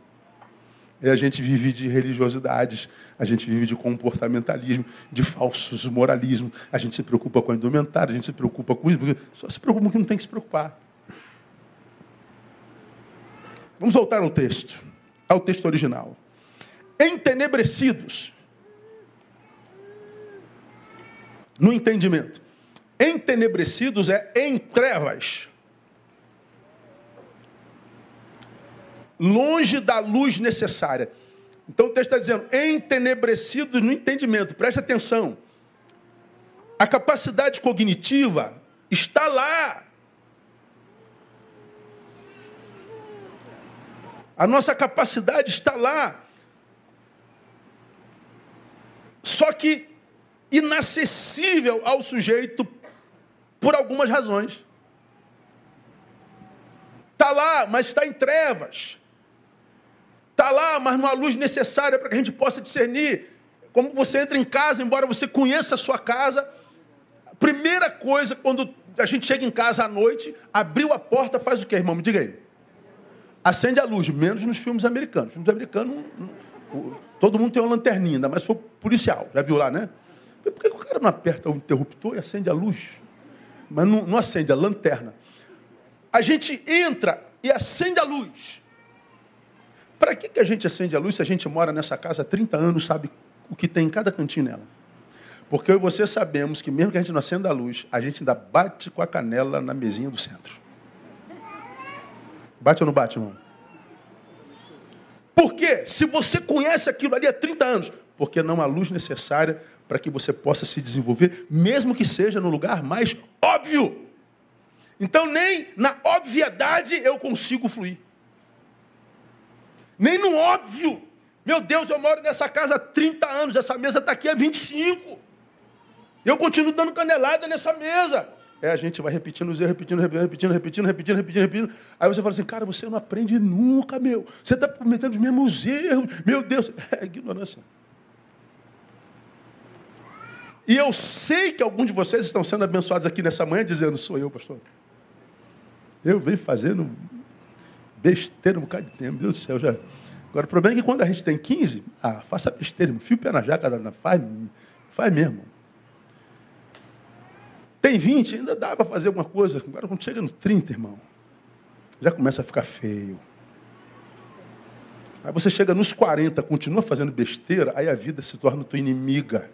Speaker 1: E a gente vive de religiosidades, a gente vive de comportamentalismo, de falsos moralismo, a gente se preocupa com a indumentária, a gente se preocupa com isso, só se preocupa com o que não tem que se preocupar. Vamos voltar ao texto, ao texto original. Entenebrecidos no entendimento. Entenebrecidos é em trevas. Longe da luz necessária. Então o texto está dizendo, entenebrecidos no entendimento. Preste atenção. A capacidade cognitiva está lá. A nossa capacidade está lá. Só que inacessível ao sujeito por algumas razões. Está lá, mas está em trevas. Está lá, mas não há luz necessária para que a gente possa discernir. Como você entra em casa, embora você conheça a sua casa, a primeira coisa, quando a gente chega em casa à noite, abriu a porta, faz o quê, irmão? Me diga aí. Acende a luz, menos nos filmes americanos. Filmes americanos, todo mundo tem uma lanterninha, ainda mais se for policial. Já viu lá, né? Por que o cara não aperta o interruptor e acende a luz? Mas não, não acende a lanterna. A gente entra e acende a luz. Para que, que a gente acende a luz se a gente mora nessa casa há 30 anos, sabe o que tem em cada cantinho nela? Porque eu e você sabemos que mesmo que a gente não acenda a luz, a gente ainda bate com a canela na mesinha do centro. Bate ou não bate, irmão? Por quê? Se você conhece aquilo ali há 30 anos, porque não há luz necessária para que você possa se desenvolver, mesmo que seja no lugar mais óbvio. Então, nem na obviedade eu consigo fluir. Nem no óbvio. Meu Deus, eu moro nessa casa há 30 anos, essa mesa está aqui há 25. Eu continuo dando canelada nessa mesa. É, a gente vai repetindo os erros, repetindo, repetindo, repetindo, repetindo, repetindo, repetindo. Aí você fala assim, cara, você não aprende nunca, meu. Você está cometendo os mesmos erros. Meu Deus, é ignorância. E eu sei que alguns de vocês estão sendo abençoados aqui nessa manhã dizendo, sou eu, pastor. Eu venho fazendo besteira um bocado de tempo, Deus do céu. Já... Agora, o problema é que quando a gente tem 15, ah, faça besteira, fio o pé na jaca, faz, faz mesmo. Tem 20, ainda dá para fazer alguma coisa. Agora, quando chega no 30, irmão, já começa a ficar feio. Aí você chega nos 40, continua fazendo besteira, aí a vida se torna tua inimiga.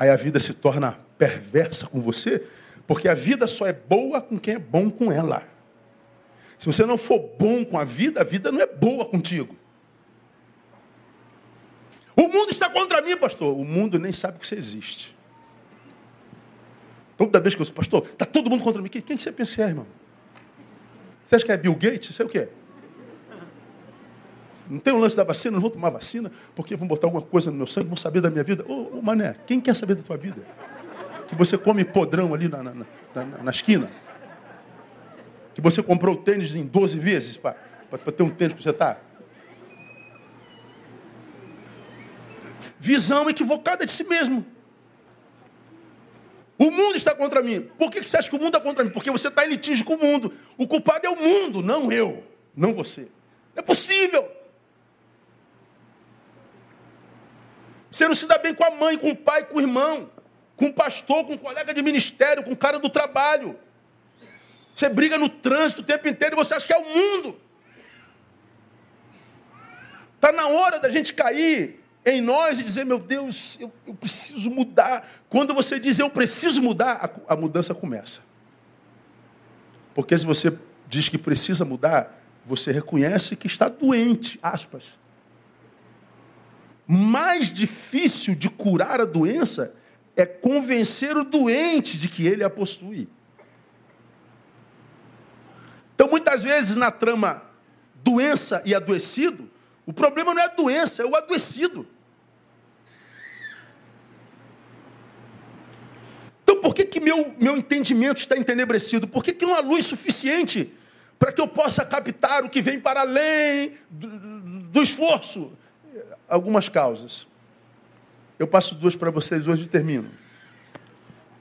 Speaker 1: aí a vida se torna perversa com você, porque a vida só é boa com quem é bom com ela. Se você não for bom com a vida, a vida não é boa contigo. O mundo está contra mim, pastor. O mundo nem sabe que você existe. Toda vez que eu pastor, está todo mundo contra mim. Quem, quem você pensa que é, irmão? Você acha que é Bill Gates? É o quê? Não tem o lance da vacina, não vou tomar vacina, porque vão botar alguma coisa no meu sangue, vão saber da minha vida. Ô, ô mané, quem quer saber da tua vida? Que você come podrão ali na, na, na, na esquina. Que você comprou o tênis em 12 vezes para ter um tênis que você está. Visão equivocada de si mesmo. O mundo está contra mim. Por que você acha que o mundo está contra mim? Porque você está em litígio com o mundo. O culpado é o mundo, não eu, não você. Não é possível. Você não se dá bem com a mãe, com o pai, com o irmão, com o pastor, com o colega de ministério, com o cara do trabalho. Você briga no trânsito o tempo inteiro e você acha que é o mundo. Está na hora da gente cair em nós e dizer, meu Deus, eu, eu preciso mudar. Quando você diz eu preciso mudar, a, a mudança começa. Porque se você diz que precisa mudar, você reconhece que está doente, aspas. Mais difícil de curar a doença é convencer o doente de que ele a possui. Então, muitas vezes, na trama doença e adoecido, o problema não é a doença, é o adoecido. Então, por que, que meu, meu entendimento está entenebrecido? Por que, que não há luz suficiente para que eu possa captar o que vem para além do, do esforço? Algumas causas. Eu passo duas para vocês hoje e termino.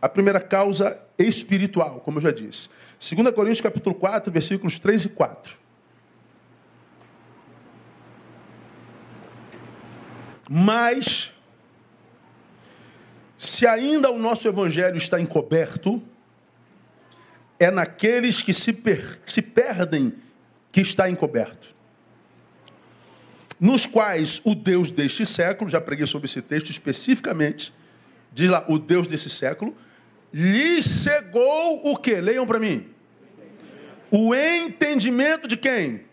Speaker 1: A primeira causa espiritual, como eu já disse. 2 Coríntios capítulo 4, versículos 3 e 4. Mas se ainda o nosso evangelho está encoberto, é naqueles que se, per se perdem que está encoberto. Nos quais o Deus deste século, já preguei sobre esse texto especificamente, diz lá, o Deus desse século, lhe cegou o que? Leiam para mim. O entendimento de quem?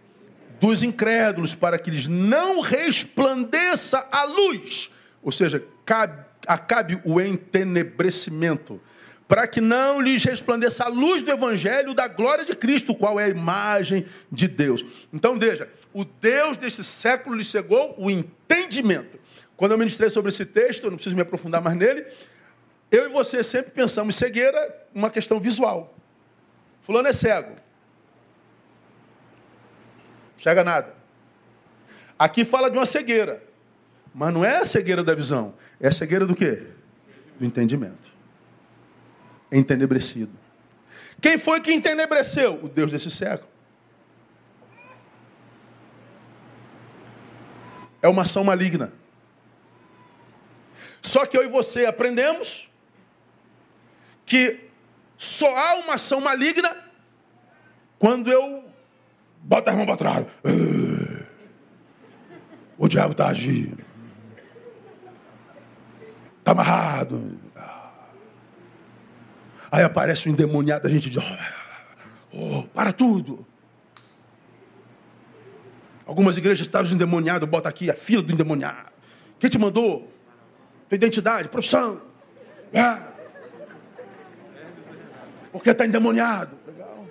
Speaker 1: Dos incrédulos, para que lhes não resplandeça a luz. Ou seja, cabe acabe o entenebrecimento, para que não lhes resplandeça a luz do Evangelho da glória de Cristo, qual é a imagem de Deus. Então veja, o Deus deste século lhe cegou o entendimento. Quando eu ministrei sobre esse texto, eu não preciso me aprofundar mais nele, eu e você sempre pensamos cegueira, uma questão visual. Fulano é cego. Chega nada. Aqui fala de uma cegueira. Mas não é a cegueira da visão, é a cegueira do quê? Do entendimento. Entenebrecido. Quem foi que entenebreceu? O Deus desse século. É uma ação maligna. Só que eu e você aprendemos que só há uma ação maligna quando eu boto as mãos para trás. O diabo está agindo. Está amarrado. Aí aparece um endemoniado, a gente diz, oh, para tudo. Algumas igrejas estavam endemoniados, bota aqui a fila do endemoniado. Quem te mandou? Tua identidade, profissão. É. Porque está endemoniado. Legal.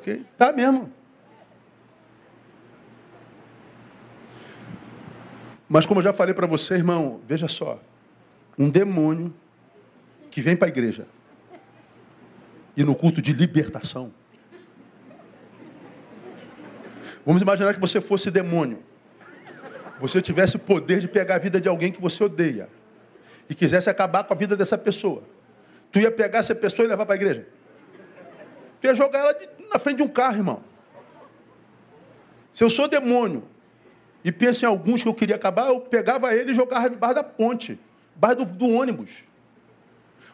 Speaker 1: Okay. Tá mesmo. Mas como eu já falei para você, irmão, veja só um demônio que vem para a igreja e no culto de libertação. Vamos imaginar que você fosse demônio. Você tivesse o poder de pegar a vida de alguém que você odeia e quisesse acabar com a vida dessa pessoa. Tu ia pegar essa pessoa e levar para a igreja? Tu ia jogar ela na frente de um carro, irmão. Se eu sou demônio e penso em alguns que eu queria acabar, eu pegava ele e jogava debaixo da ponte baixo do, do ônibus.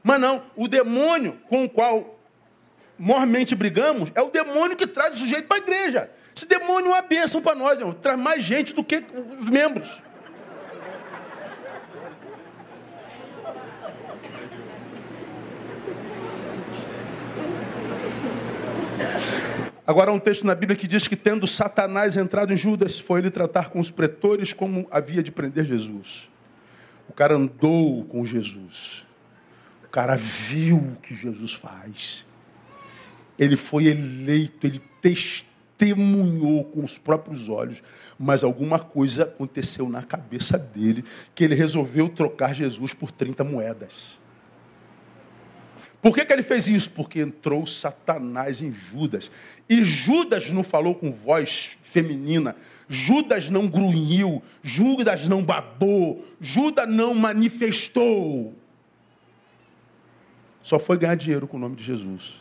Speaker 1: Mas não, o demônio com o qual mormente brigamos é o demônio que traz o sujeito para a igreja. Esse demônio é uma bênção para nós, irmão. traz mais gente do que os membros. Agora, há um texto na Bíblia que diz que, tendo Satanás entrado em Judas, foi ele tratar com os pretores como havia de prender Jesus. O cara andou com Jesus. O cara viu o que Jesus faz. Ele foi eleito, ele testemunhou com os próprios olhos, mas alguma coisa aconteceu na cabeça dele que ele resolveu trocar Jesus por 30 moedas. Por que, que ele fez isso? Porque entrou Satanás em Judas. E Judas não falou com voz feminina, Judas não grunhiu, Judas não babou, Judas não manifestou. só foi ganhar dinheiro com o nome de Jesus.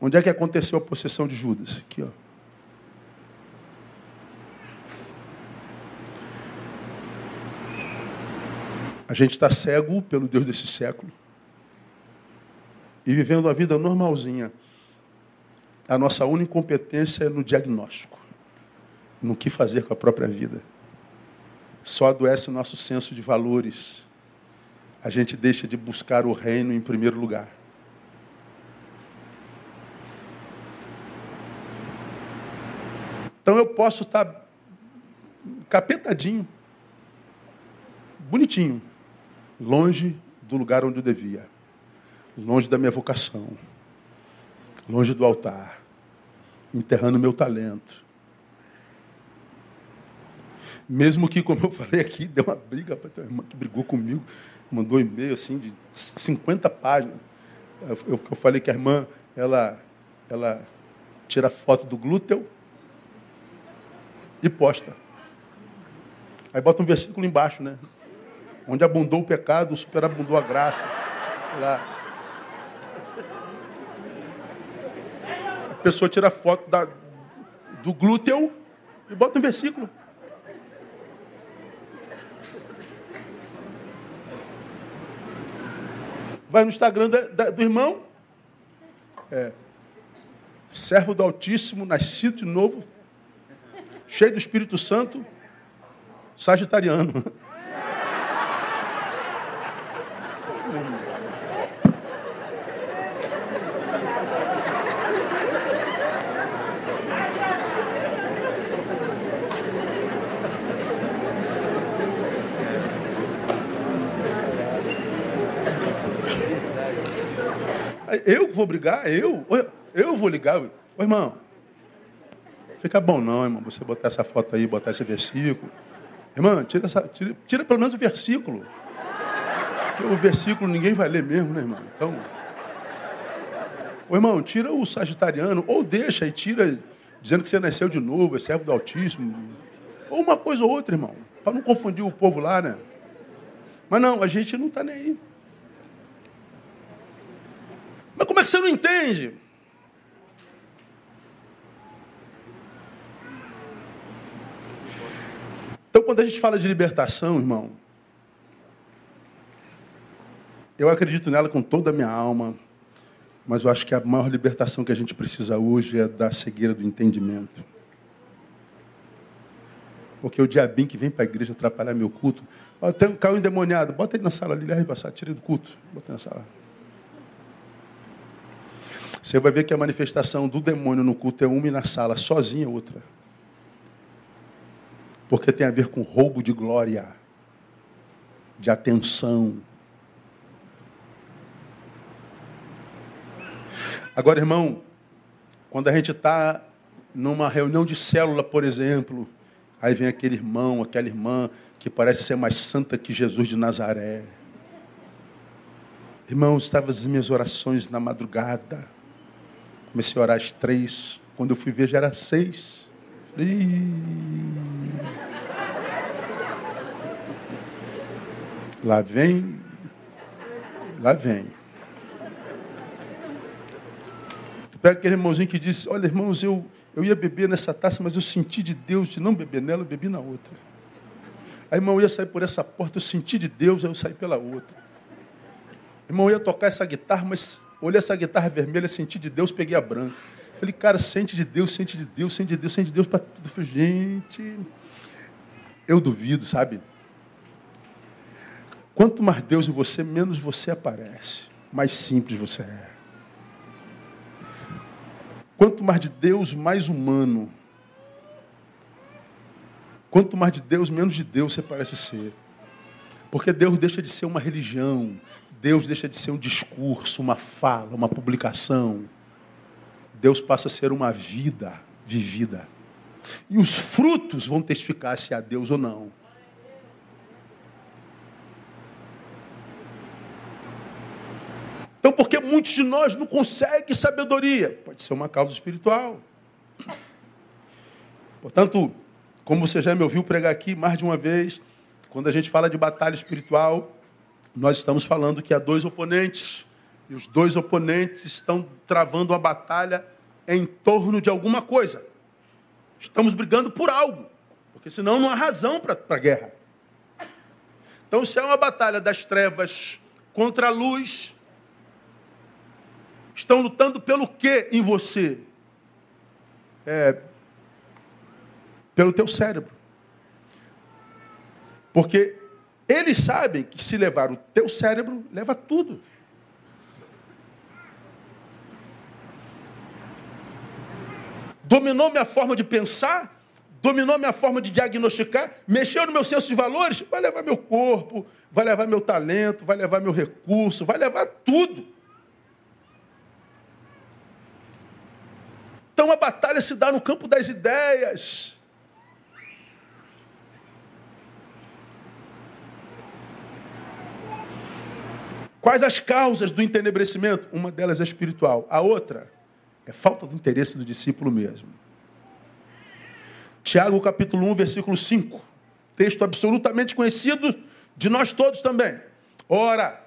Speaker 1: Onde é que aconteceu a possessão de Judas? Aqui, ó. A gente está cego pelo Deus desse século e vivendo uma vida normalzinha. A nossa única incompetência é no diagnóstico, no que fazer com a própria vida. Só adoece o nosso senso de valores. A gente deixa de buscar o reino em primeiro lugar. Então eu posso estar capetadinho, bonitinho, longe do lugar onde eu devia, longe da minha vocação, longe do altar, enterrando meu talento. Mesmo que, como eu falei aqui, deu uma briga para tua irmã que brigou comigo, mandou um e-mail assim de 50 páginas. Eu, eu falei que a irmã, ela, ela tira foto do glúteo e posta. Aí bota um versículo embaixo, né? Onde abundou o pecado, superabundou a graça. Lá. A pessoa tira foto da, do glúteo e bota um versículo. Vai no Instagram da, da, do irmão. É, servo do Altíssimo, nascido de novo, cheio do Espírito Santo, sagitariano. Eu vou brigar? Eu? Eu vou ligar? Ô, irmão, fica bom não, irmão, você botar essa foto aí, botar esse versículo. Irmão, tira, essa, tira, tira pelo menos o versículo. Porque o versículo ninguém vai ler mesmo, né, irmão? Então. Ô, irmão, tira o sagitariano, ou deixa e tira, dizendo que você nasceu de novo, é servo do autismo. Ou uma coisa ou outra, irmão. Para não confundir o povo lá, né? Mas não, a gente não está nem aí. Mas como é que você não entende? Então, quando a gente fala de libertação, irmão, eu acredito nela com toda a minha alma, mas eu acho que a maior libertação que a gente precisa hoje é da cegueira do entendimento. Porque o diabinho que vem para a igreja atrapalhar meu culto, ó, tem um carro endemoniado, bota ele na sala ali, leva passar, tira ele do culto, bota ele na sala. Você vai ver que a manifestação do demônio no culto é uma e na sala sozinha outra. Porque tem a ver com roubo de glória, de atenção, Agora, irmão, quando a gente está numa reunião de célula, por exemplo, aí vem aquele irmão, aquela irmã que parece ser mais santa que Jesus de Nazaré. Irmão, estava as minhas orações na madrugada. Comecei a orar às três. Quando eu fui ver, já era seis. Lá vem, lá vem. Pega aquele irmãozinho que diz: Olha, irmãos, eu, eu ia beber nessa taça, mas eu senti de Deus de não beber nela, eu bebi na outra. Aí, irmão, eu ia sair por essa porta, eu senti de Deus, aí eu saí pela outra. Irmão, eu ia tocar essa guitarra, mas olhei essa guitarra vermelha, senti de Deus, peguei a branca. Falei, cara, sente de Deus, sente de Deus, sente de Deus, sente de Deus para tudo. Falei, gente, eu duvido, sabe? Quanto mais Deus em você, menos você aparece. Mais simples você é. Quanto mais de Deus, mais humano. Quanto mais de Deus, menos de Deus você parece ser. Porque Deus deixa de ser uma religião, Deus deixa de ser um discurso, uma fala, uma publicação. Deus passa a ser uma vida vivida. E os frutos vão testificar se há Deus ou não. Então, porque muitos de nós não conseguem sabedoria? Pode ser uma causa espiritual. Portanto, como você já me ouviu pregar aqui mais de uma vez, quando a gente fala de batalha espiritual, nós estamos falando que há dois oponentes. E os dois oponentes estão travando uma batalha em torno de alguma coisa. Estamos brigando por algo. Porque senão não há razão para a guerra. Então, se é uma batalha das trevas contra a luz, estão lutando pelo que em você? É, pelo teu cérebro. Porque eles sabem que se levar o teu cérebro, leva tudo. Dominou minha forma de pensar, dominou minha forma de diagnosticar, mexeu no meu senso de valores, vai levar meu corpo, vai levar meu talento, vai levar meu recurso, vai levar tudo. Então a batalha se dá no campo das ideias. Quais as causas do entenebrecimento? Uma delas é espiritual. A outra é falta do interesse do discípulo mesmo. Tiago capítulo 1, versículo 5. Texto absolutamente conhecido de nós todos também. Ora,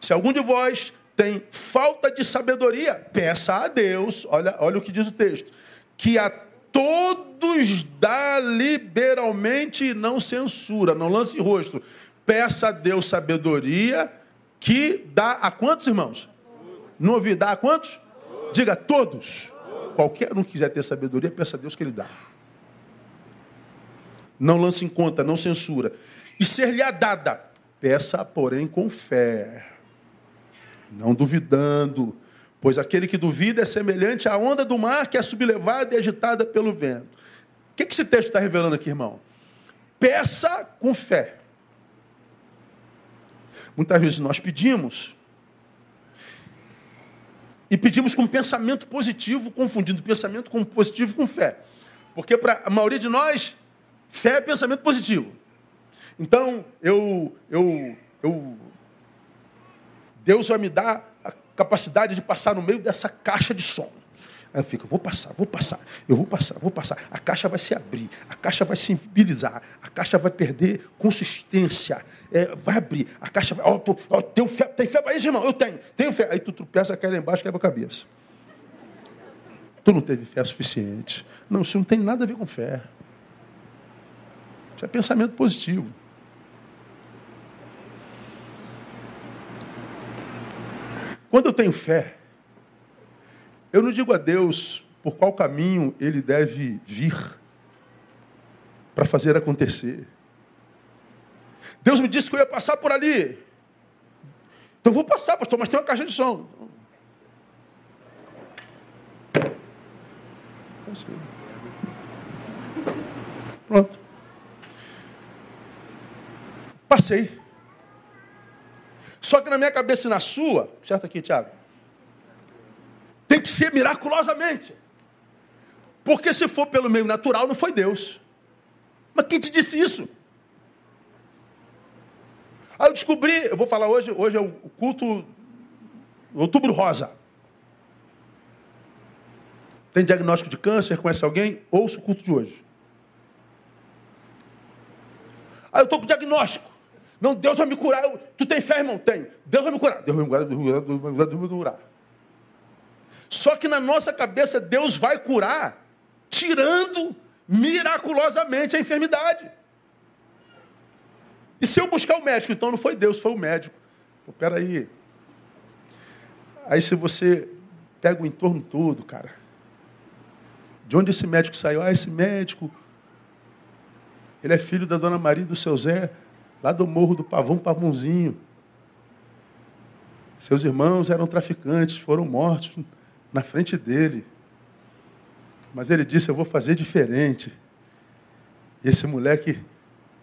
Speaker 1: se algum de vós tem falta de sabedoria, peça a Deus, olha, olha o que diz o texto, que a todos dá liberalmente e não censura, não lance rosto. Peça a Deus sabedoria que dá a quantos irmãos? Não ouvi, dá a quantos? Diga todos. Qualquer um que quiser ter sabedoria, peça a Deus que ele dá. Não lance em conta, não censura. E ser-lhe-á dada, peça, porém, com fé. Não duvidando, pois aquele que duvida é semelhante à onda do mar que é sublevada e agitada pelo vento. O que esse texto está revelando aqui, irmão? Peça com fé. Muitas vezes nós pedimos e pedimos com pensamento positivo, confundindo pensamento com positivo com fé. Porque para a maioria de nós, fé é pensamento positivo. Então, eu, eu, eu, Deus vai me dar a capacidade de passar no meio dessa caixa de som. Aí eu fico, vou passar, vou passar, eu vou passar, vou passar. A caixa vai se abrir, a caixa vai se immobilizar, a caixa vai perder consistência, é, vai abrir, a caixa vai. Ó, tem fé, tem fé para isso, irmão? Eu tenho, tenho fé. Aí tu tropeça, cai lá embaixo, quebra a cabeça. Tu não teve fé suficiente. Não, isso não tem nada a ver com fé. Isso é pensamento positivo. Quando eu tenho fé, eu não digo a Deus por qual caminho ele deve vir para fazer acontecer. Deus me disse que eu ia passar por ali. Então vou passar, pastor, mas tem uma caixa de som. Pronto. Passei. Só que na minha cabeça e na sua, certo aqui, Tiago? Tem que ser miraculosamente. Porque se for pelo meio natural, não foi Deus. Mas quem te disse isso? Aí eu descobri, eu vou falar hoje, hoje é o culto Outubro Rosa. Tem diagnóstico de câncer, conhece alguém? Ouça o culto de hoje. Aí eu estou com diagnóstico. Não, Deus vai me curar. Eu, tu tem fé, irmão? Curar. Deus vai me curar. Deus vai me curar. Deus vai me curar. Só que na nossa cabeça Deus vai curar, tirando miraculosamente a enfermidade. E se eu buscar o médico, então não foi Deus, foi o médico. Pô, peraí. Aí se você pega o entorno todo, cara. De onde esse médico saiu? Ah, esse médico, ele é filho da dona Maria do seu Zé, lá do Morro do Pavão, Pavãozinho. Seus irmãos eram traficantes, foram mortos na frente dele. Mas ele disse: Eu vou fazer diferente. Esse moleque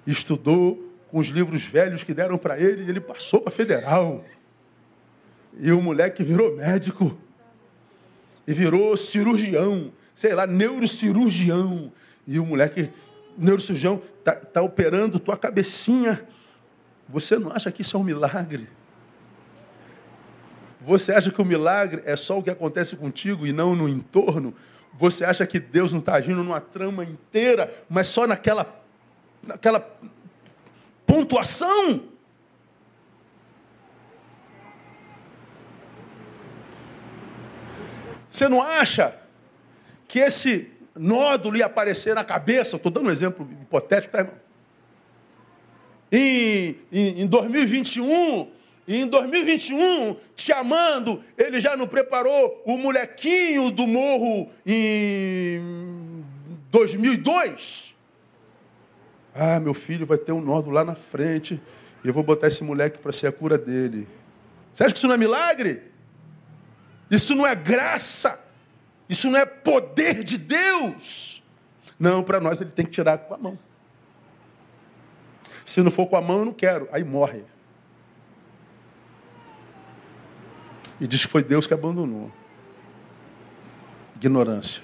Speaker 1: estudou com os livros velhos que deram para ele e ele passou para federal. E o moleque virou médico. E virou cirurgião, sei lá, neurocirurgião. E o moleque, neurocirurgião, está tá operando tua cabecinha. Você não acha que isso é um milagre? Você acha que o milagre é só o que acontece contigo e não no entorno? Você acha que Deus não está agindo numa trama inteira, mas só naquela, naquela pontuação? Você não acha que esse nódulo ia aparecer na cabeça? Estou dando um exemplo hipotético, tá, irmão? Em, em, em 2021, e em 2021, te amando, ele já não preparou o molequinho do morro em 2002? Ah, meu filho vai ter um nódulo lá na frente e eu vou botar esse moleque para ser a cura dele. Você acha que isso não é milagre? Isso não é graça? Isso não é poder de Deus? Não, para nós ele tem que tirar com a mão. Se não for com a mão, eu não quero. Aí morre. E diz que foi Deus que abandonou. Ignorância.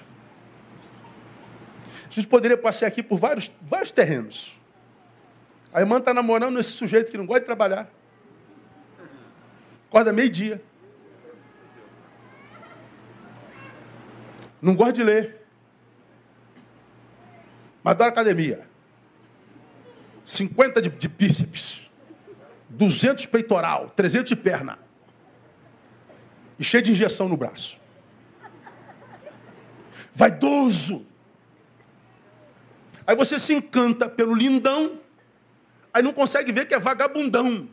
Speaker 1: A gente poderia passear aqui por vários, vários terrenos. A irmã está namorando esse sujeito que não gosta de trabalhar. Acorda meio-dia. Não gosta de ler. Mas adora academia. 50 de, de bíceps. 200 peitoral. 300 de perna. E cheio de injeção no braço. Vaidoso. Aí você se encanta pelo lindão, aí não consegue ver que é vagabundão.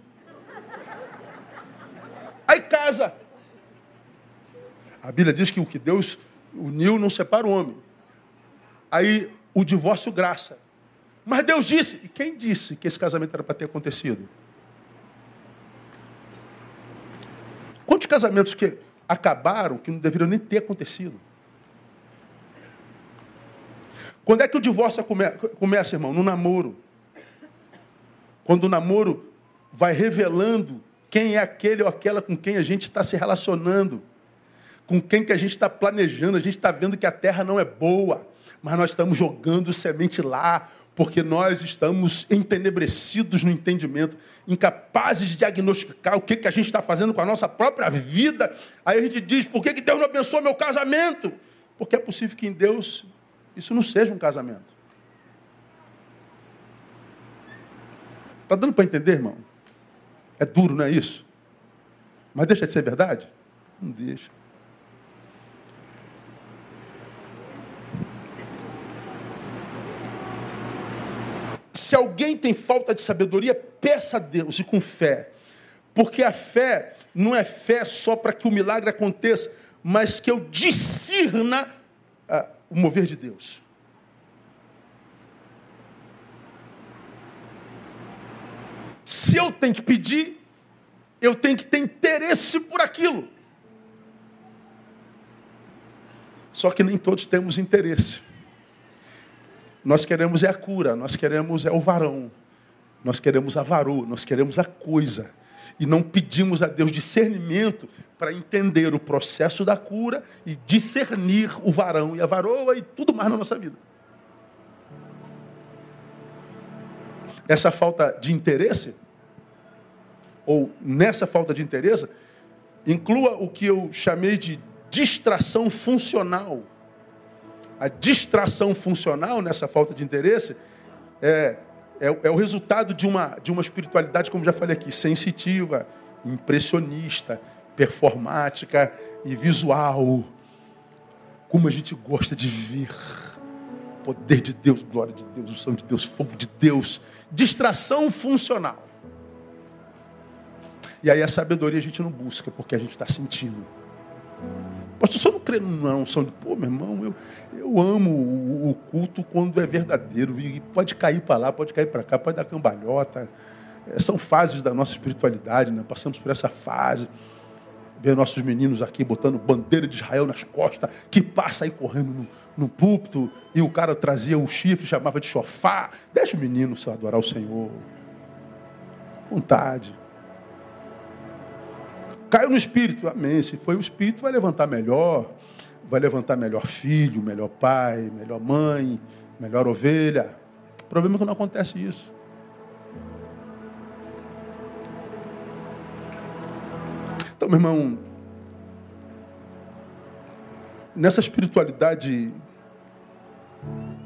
Speaker 1: Aí casa. A Bíblia diz que o que Deus uniu não separa o homem. Aí o divórcio graça. Mas Deus disse, e quem disse que esse casamento era para ter acontecido? Casamentos que acabaram que não deveriam nem ter acontecido? Quando é que o divórcio come, começa, irmão? No namoro. Quando o namoro vai revelando quem é aquele ou aquela com quem a gente está se relacionando, com quem que a gente está planejando, a gente está vendo que a terra não é boa, mas nós estamos jogando semente lá, porque nós estamos entenebrecidos no entendimento, incapazes de diagnosticar o que, que a gente está fazendo com a nossa própria vida. Aí a gente diz: por que, que Deus não abençoou meu casamento? Porque é possível que em Deus isso não seja um casamento. Está dando para entender, irmão? É duro, não é isso? Mas deixa de ser verdade? Não deixa. Se alguém tem falta de sabedoria, peça a Deus e com fé. Porque a fé não é fé só para que o milagre aconteça, mas que eu discirna ah, o mover de Deus. Se eu tenho que pedir, eu tenho que ter interesse por aquilo. Só que nem todos temos interesse. Nós queremos é a cura, nós queremos é o varão, nós queremos a varoa, nós queremos a coisa. E não pedimos a Deus discernimento para entender o processo da cura e discernir o varão e a varoa e tudo mais na nossa vida. Essa falta de interesse, ou nessa falta de interesse, inclua o que eu chamei de distração funcional. A distração funcional nessa falta de interesse é, é, é, o resultado de uma, de uma espiritualidade, como já falei aqui, sensitiva, impressionista, performática e visual. Como a gente gosta de ver. Poder de Deus, glória de Deus, o som de Deus, fogo de Deus. Distração funcional. E aí a sabedoria a gente não busca, porque a gente está sentindo. Pastor, só não crê na unção de, pô, meu irmão, eu, eu amo o, o culto quando é verdadeiro. E pode cair para lá, pode cair para cá, pode dar cambalhota. É, são fases da nossa espiritualidade, né? passamos por essa fase. Ver nossos meninos aqui botando bandeira de Israel nas costas, que passa aí correndo no, no púlpito, e o cara trazia o chifre, chamava de chofá. Deixa o menino se adorar o Senhor. Vontade. Caiu no espírito, amém. Se foi o espírito, vai levantar melhor. Vai levantar melhor filho, melhor pai, melhor mãe, melhor ovelha. O problema é que não acontece isso. Então, meu irmão, nessa espiritualidade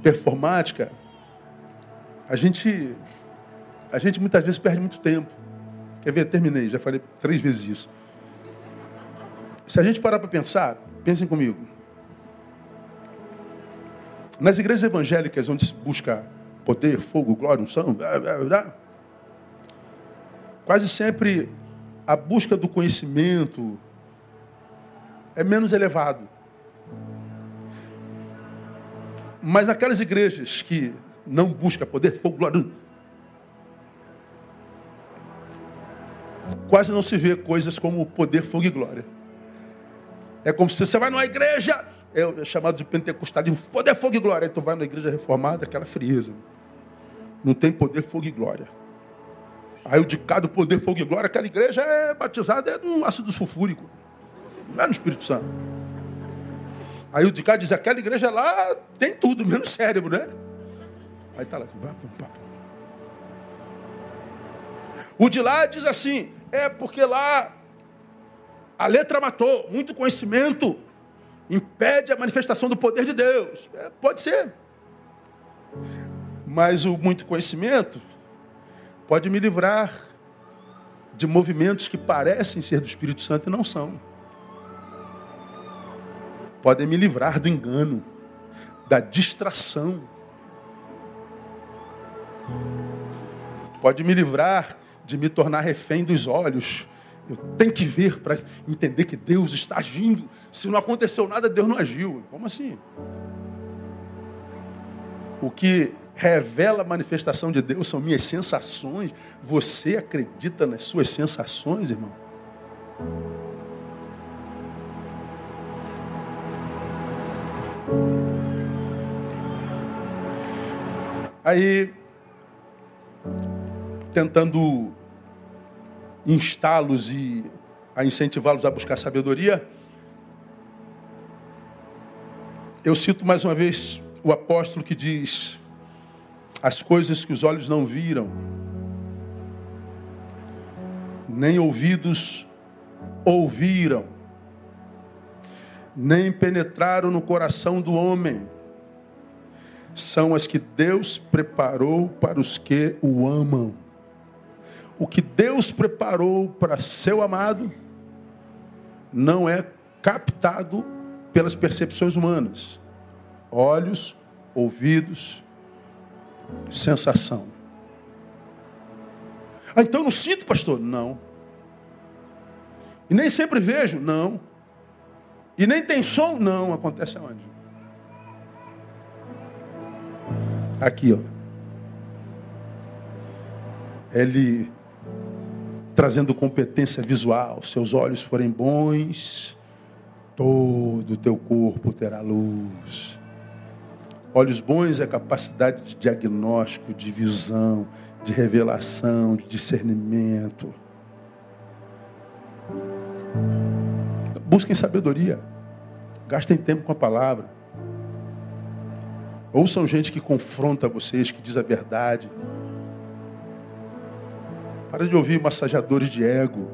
Speaker 1: performática, a gente, a gente muitas vezes perde muito tempo. Quer ver? Terminei, já falei três vezes isso. Se a gente parar para pensar, Pensem comigo. Nas igrejas evangélicas, onde se busca poder, fogo, glória, unção, quase sempre a busca do conhecimento é menos elevado. Mas aquelas igrejas que não buscam poder, fogo, glória, quase não se vê coisas como poder, fogo e glória. É como se você vai numa igreja, é chamado de pentecostalismo, poder, fogo e glória. Aí tu vai na igreja reformada, aquela frieza. Não tem poder, fogo e glória. Aí o de cada poder, fogo e glória, aquela igreja é batizada é no ácido sulfúrico. Não é no Espírito Santo. Aí o de cá diz, aquela igreja lá tem tudo, menos cérebro, né? Aí tá lá. O de lá diz assim, é porque lá a letra matou, muito conhecimento impede a manifestação do poder de Deus. É, pode ser. Mas o muito conhecimento pode me livrar de movimentos que parecem ser do Espírito Santo e não são. Podem me livrar do engano, da distração. Pode me livrar de me tornar refém dos olhos. Eu tenho que ver para entender que Deus está agindo. Se não aconteceu nada, Deus não agiu. Como assim? O que revela a manifestação de Deus são minhas sensações. Você acredita nas suas sensações, irmão? Aí, tentando instá-los e a incentivá-los a buscar sabedoria, eu cito mais uma vez o apóstolo que diz: as coisas que os olhos não viram, nem ouvidos ouviram, nem penetraram no coração do homem, são as que Deus preparou para os que o amam. O que Deus preparou para seu amado não é captado pelas percepções humanas. Olhos, ouvidos, sensação. Ah, então não sinto, pastor? Não. E nem sempre vejo? Não. E nem tem som? Não. Acontece aonde? Aqui, ó. Ele trazendo competência visual, seus olhos forem bons, todo o teu corpo terá luz. Olhos bons é capacidade de diagnóstico, de visão, de revelação, de discernimento. Busquem sabedoria. Gastem tempo com a palavra. Ouçam gente que confronta vocês, que diz a verdade. Para de ouvir massageadores de ego.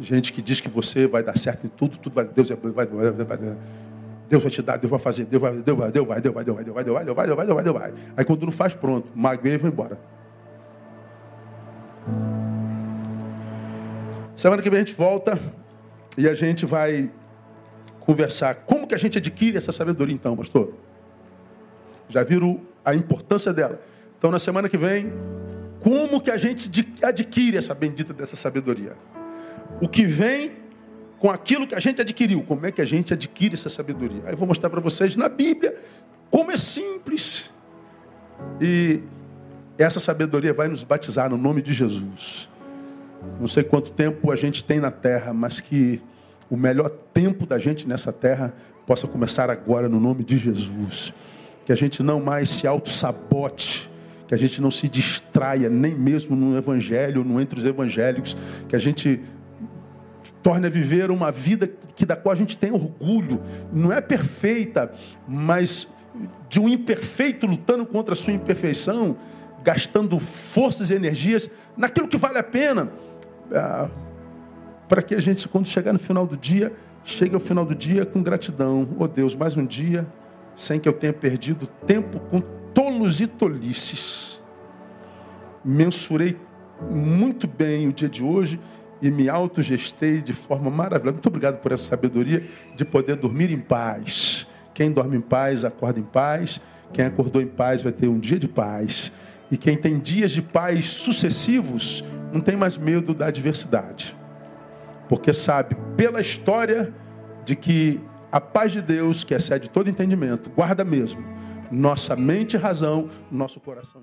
Speaker 1: Gente que diz que você vai dar certo em tudo, tudo vai, Deus vai, vai, vai, Deus vai te dar, Deus vai fazer, Deus vai, Deus vai, Deus vai, Deus vai, Deus vai, Deus vai, Deus vai, Deus vai, Deus vai, Deus vai. Aí quando não faz, pronto, magoei e vai embora. Semana que vem a gente volta e a gente vai conversar. Como que a gente adquire essa sabedoria então, pastor? Já viram a importância dela? Então na semana que vem, como que a gente adquire essa bendita dessa sabedoria? O que vem com aquilo que a gente adquiriu. Como é que a gente adquire essa sabedoria? Aí eu vou mostrar para vocês na Bíblia como é simples. E essa sabedoria vai nos batizar no nome de Jesus. Não sei quanto tempo a gente tem na terra, mas que o melhor tempo da gente nessa terra possa começar agora no nome de Jesus. Que a gente não mais se auto-sabote, que a gente não se distraia nem mesmo no evangelho, no entre os evangélicos, que a gente torne a viver uma vida que da qual a gente tem orgulho. Não é perfeita, mas de um imperfeito lutando contra a sua imperfeição, gastando forças e energias naquilo que vale a pena, ah, para que a gente, quando chegar no final do dia, chegue ao final do dia com gratidão. Oh Deus, mais um dia sem que eu tenha perdido tempo com tolos e tolices. Mensurei muito bem o dia de hoje e me autogestei de forma maravilhosa. Muito obrigado por essa sabedoria de poder dormir em paz. Quem dorme em paz, acorda em paz. Quem acordou em paz vai ter um dia de paz. E quem tem dias de paz sucessivos, não tem mais medo da adversidade. Porque sabe, pela história, de que a paz de Deus, que excede todo entendimento, guarda mesmo nossa mente e razão, nosso coração.